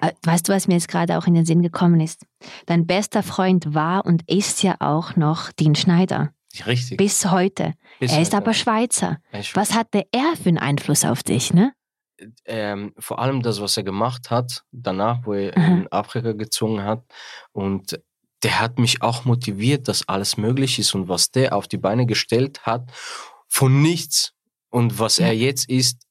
Äh, weißt du, was mir jetzt gerade auch in den Sinn gekommen ist? Dein bester Freund war und ist ja auch noch Dean Schneider. Richtig. Bis heute. Bis er ist aber Schweizer. Was hatte er für einen Einfluss auf dich, ne? Ähm, vor allem das, was er gemacht hat, danach, wo er Aha. in Afrika gezogen hat. Und der hat mich auch motiviert, dass alles möglich ist. Und was der auf die Beine gestellt hat, von nichts. Und was ja. er jetzt ist,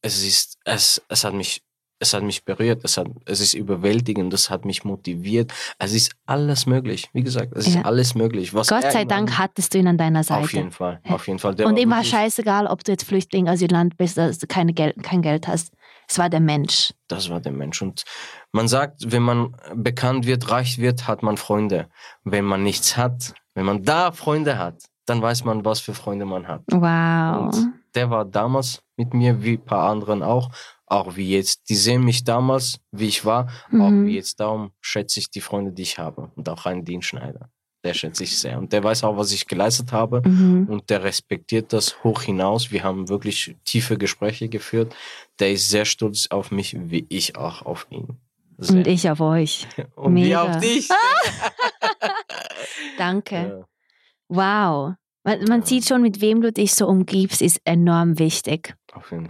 es ist, es, es hat mich es hat mich berührt, es, hat, es ist überwältigend, es hat mich motiviert. Es ist alles möglich. Wie gesagt, es ja. ist alles möglich. Was Gott sei Dank hattest du ihn an deiner Seite. Auf jeden Fall, auf jeden Fall. Der und ihm war scheißegal, ob du jetzt Flüchtling, Asylant bist, dass du keine Geld, kein Geld hast. Es war der Mensch. Das war der Mensch. Und man sagt, wenn man bekannt wird, reich wird, hat man Freunde. Wenn man nichts hat, wenn man da Freunde hat, dann weiß man, was für Freunde man hat. Wow. Und der war damals mit mir, wie ein paar anderen auch auch wie jetzt. Die sehen mich damals, wie ich war, mhm. auch wie jetzt. Darum schätze ich die Freunde, die ich habe. Und auch einen Dean Schneider. Der schätze ich sehr. Und der weiß auch, was ich geleistet habe. Mhm. Und der respektiert das hoch hinaus. Wir haben wirklich tiefe Gespräche geführt. Der ist sehr stolz auf mich, wie ich auch auf ihn. Sehr. Und ich auf euch. <laughs> Und Mega. wir auf dich. <laughs> Danke. Ja. Wow. Man, man sieht schon, mit wem du dich so umgibst, ist enorm wichtig.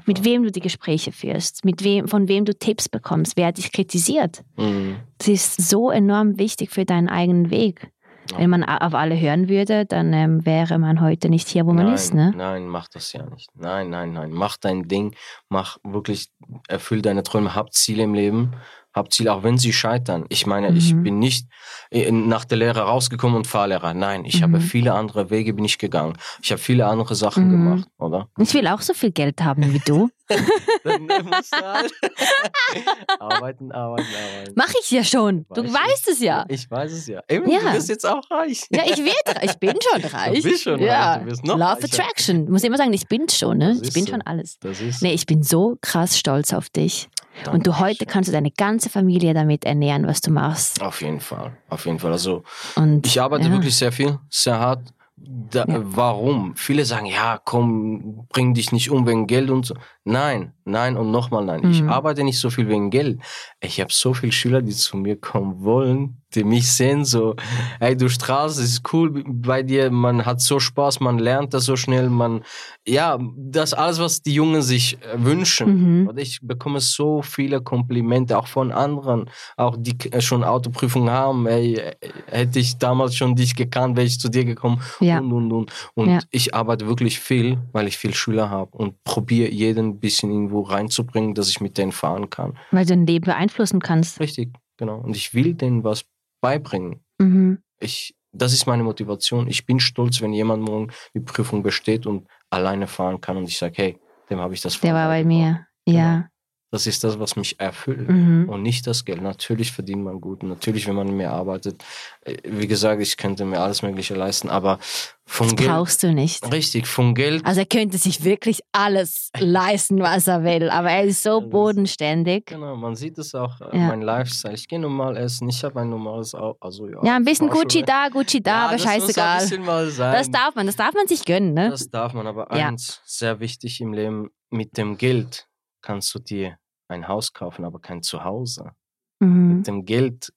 Mit wem du die Gespräche führst, mit wem, von wem du Tipps bekommst, wer dich kritisiert. Mhm. Das ist so enorm wichtig für deinen eigenen Weg. Ja. Wenn man auf alle hören würde, dann ähm, wäre man heute nicht hier, wo nein, man ist. Ne? Nein, mach das ja nicht. Nein, nein, nein. Mach dein Ding, mach wirklich, erfüll deine Träume, hab Ziele im Leben habe Ziele, auch wenn sie scheitern. Ich meine, mhm. ich bin nicht äh, nach der Lehre rausgekommen und Fahrlehrer. Nein, ich mhm. habe viele andere Wege bin ich gegangen. Ich habe viele andere Sachen mhm. gemacht, oder? Ich will auch so viel Geld haben wie du. <laughs> Dann musst du halt <laughs> arbeiten, arbeiten, arbeiten. Mach ich ja schon. Weiß du weißt es ja. Ich weiß es ja. Eben, ja. Du bist jetzt auch reich. Ja, ich werde Ich bin schon <laughs> reich. Du bist schon ja. reich. Du bist noch Love reicher. Attraction. Ich muss immer sagen, ich bin schon. Ne? Ich bin schon alles. Das ist nee, ich bin so krass stolz auf dich. Danke und du heute kannst du deine ganze Familie damit ernähren, was du machst. Auf jeden Fall, auf jeden Fall. Also und, ich arbeite ja. wirklich sehr viel, sehr hart. Da, ja. Warum? Viele sagen, ja, komm, bring dich nicht um wegen Geld und so. Nein, nein und nochmal nein. Mhm. Ich arbeite nicht so viel wegen Geld. Ich habe so viele Schüler, die zu mir kommen wollen, die mich sehen, so, ey, du strahlst, es ist cool bei dir, man hat so Spaß, man lernt das so schnell, man, ja, das alles, was die Jungen sich äh, wünschen. Mhm. Und ich bekomme so viele Komplimente, auch von anderen, auch die schon Autoprüfung haben, ey, hätte ich damals schon dich gekannt, wäre ich zu dir gekommen ja. und, und, und. Und ja. ich arbeite wirklich viel, weil ich viel Schüler habe und probiere jeden ein bisschen irgendwo reinzubringen, dass ich mit denen fahren kann. Weil du dein Leben beeinflussen kannst. Richtig, genau. Und ich will denen was beibringen. Mhm. Ich, das ist meine Motivation. Ich bin stolz, wenn jemand morgen die Prüfung besteht und alleine fahren kann und ich sage, hey, dem habe ich das Der war bei mir, genau. ja. Das ist das, was mich erfüllt mhm. und nicht das Geld. Natürlich verdient man gut. Natürlich, wenn man mehr arbeitet. Äh, wie gesagt, ich könnte mir alles Mögliche leisten, aber von das Geld. brauchst du nicht. Richtig, von Geld. Also er könnte sich wirklich alles leisten, was er will, aber er ist so bodenständig. Genau, man sieht es auch, äh, ja. mein Lifestyle. Ich gehe normal essen, ich habe ein normales Auto. Also, ja, ja, ein bisschen Gucci da, Gucci da, ja, aber das scheißegal. Muss ein mal sein. Das darf man, das darf man sich gönnen, ne? Das darf man, aber eins, sehr wichtig im Leben, mit dem Geld kannst du dir ein Haus kaufen, aber kein Zuhause. Mhm. Mit dem Geld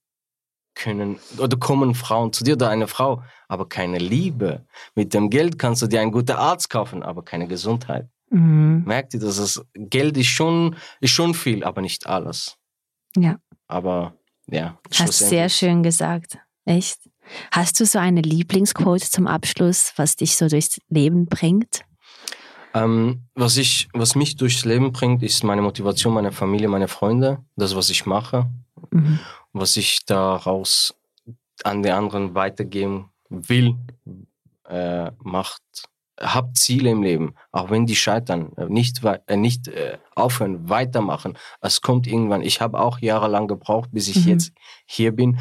können oder kommen Frauen zu dir oder eine Frau, aber keine Liebe. Mit dem Geld kannst du dir einen guten Arzt kaufen, aber keine Gesundheit. Mhm. Merkt ihr, dass das Geld ist schon, ist schon viel, aber nicht alles. Ja. Aber ja. Hast sehr schön gesagt. Echt. Hast du so eine Lieblingsquote zum Abschluss, was dich so durchs Leben bringt? Ähm, was, ich, was mich durchs Leben bringt, ist meine Motivation, meine Familie, meine Freunde, das, was ich mache, mhm. was ich daraus an die anderen weitergeben will, äh, macht, hab Ziele im Leben, auch wenn die scheitern, äh, nicht, äh, nicht äh, aufhören, weitermachen. Es kommt irgendwann. Ich habe auch jahrelang gebraucht, bis ich mhm. jetzt hier bin,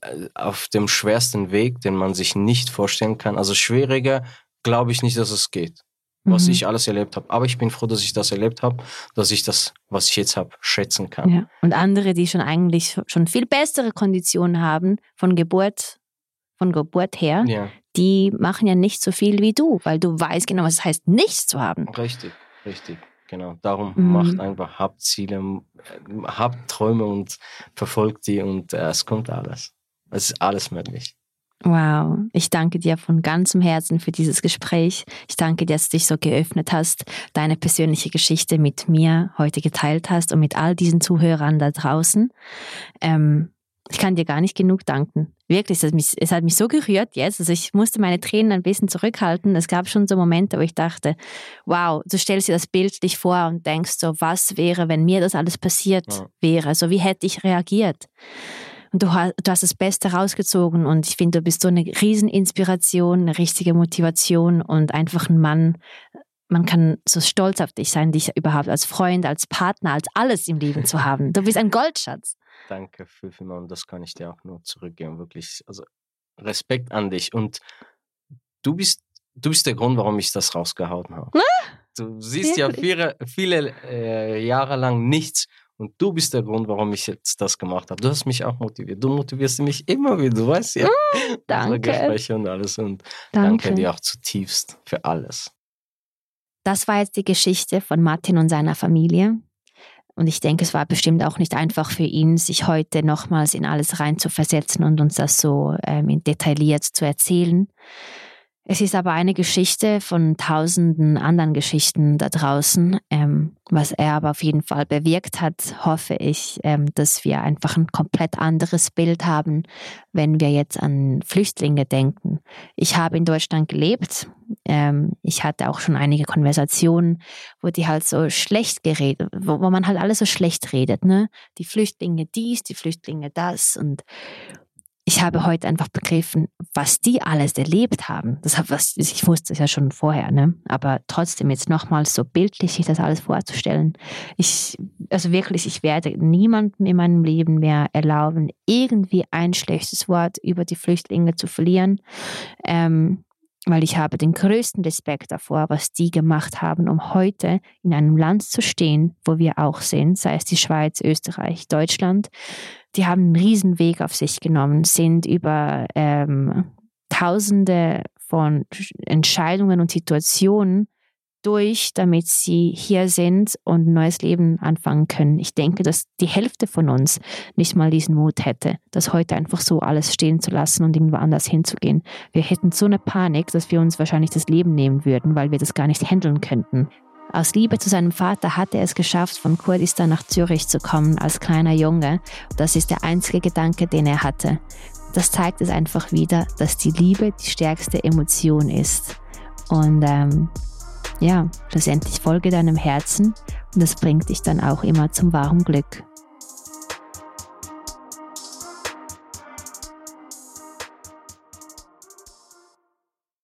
äh, auf dem schwersten Weg, den man sich nicht vorstellen kann. Also schwieriger glaube ich nicht, dass es geht, was mhm. ich alles erlebt habe. Aber ich bin froh, dass ich das erlebt habe, dass ich das, was ich jetzt habe, schätzen kann. Ja. Und andere, die schon eigentlich schon viel bessere Konditionen haben, von Geburt, von Geburt her, ja die machen ja nicht so viel wie du, weil du weißt genau, was es heißt, nichts zu haben. Richtig, richtig. Genau, darum mhm. macht einfach, habt Ziele, habt Träume und verfolgt die und äh, es kommt alles. Es ist alles möglich. Wow, ich danke dir von ganzem Herzen für dieses Gespräch. Ich danke dir, dass du dich so geöffnet hast, deine persönliche Geschichte mit mir heute geteilt hast und mit all diesen Zuhörern da draußen. Ähm, ich kann dir gar nicht genug danken. Wirklich, es hat, mich, es hat mich so gerührt jetzt. Also ich musste meine Tränen ein bisschen zurückhalten. Es gab schon so Momente, wo ich dachte, wow, du stellst dir das Bild dich vor und denkst so, was wäre, wenn mir das alles passiert ja. wäre? So, wie hätte ich reagiert? Und du hast, du hast das Beste rausgezogen und ich finde, du bist so eine Rieseninspiration, eine richtige Motivation und einfach ein Mann, man kann so stolz auf dich sein, dich überhaupt als Freund, als Partner, als alles im Leben zu haben. Du bist ein Goldschatz. Danke und das kann ich dir auch nur zurückgeben. Wirklich, also Respekt an dich und du bist, du bist der Grund, warum ich das rausgehauen habe. Ah, du siehst ja viele, viele äh, Jahre lang nichts und du bist der Grund, warum ich jetzt das gemacht habe. Du hast mich auch motiviert. Du motivierst mich immer wieder, du weißt ja. Mm, <laughs> danke. Gespräche und alles und danke. danke dir auch zutiefst für alles. Das war jetzt die Geschichte von Martin und seiner Familie. Und ich denke, es war bestimmt auch nicht einfach für ihn, sich heute nochmals in alles reinzuversetzen und uns das so ähm, detailliert zu erzählen. Es ist aber eine Geschichte von tausenden anderen Geschichten da draußen. Ähm, was er aber auf jeden Fall bewirkt hat, hoffe ich, ähm, dass wir einfach ein komplett anderes Bild haben, wenn wir jetzt an Flüchtlinge denken. Ich habe in Deutschland gelebt. Ähm, ich hatte auch schon einige Konversationen, wo die halt so schlecht geredet, wo, wo man halt alles so schlecht redet, ne? Die Flüchtlinge dies, die Flüchtlinge das und ich habe heute einfach begriffen, was die alles erlebt haben. Das was, ich wusste es ja schon vorher, ne? Aber trotzdem jetzt nochmals so bildlich sich das alles vorzustellen. Ich, also wirklich, ich werde niemandem in meinem Leben mehr erlauben, irgendwie ein schlechtes Wort über die Flüchtlinge zu verlieren. Ähm, weil ich habe den größten Respekt davor, was die gemacht haben, um heute in einem Land zu stehen, wo wir auch sind, sei es die Schweiz, Österreich, Deutschland. Die haben einen Riesenweg auf sich genommen, sind über ähm, Tausende von Entscheidungen und Situationen durch, damit sie hier sind und ein neues Leben anfangen können. Ich denke, dass die Hälfte von uns nicht mal diesen Mut hätte, das heute einfach so alles stehen zu lassen und irgendwo anders hinzugehen. Wir hätten so eine Panik, dass wir uns wahrscheinlich das Leben nehmen würden, weil wir das gar nicht handeln könnten. Aus Liebe zu seinem Vater hat er es geschafft, von Kurdistan nach Zürich zu kommen als kleiner Junge. Das ist der einzige Gedanke, den er hatte. Das zeigt es einfach wieder, dass die Liebe die stärkste Emotion ist. Und ähm, ja, schlussendlich folge deinem Herzen und das bringt dich dann auch immer zum wahren Glück.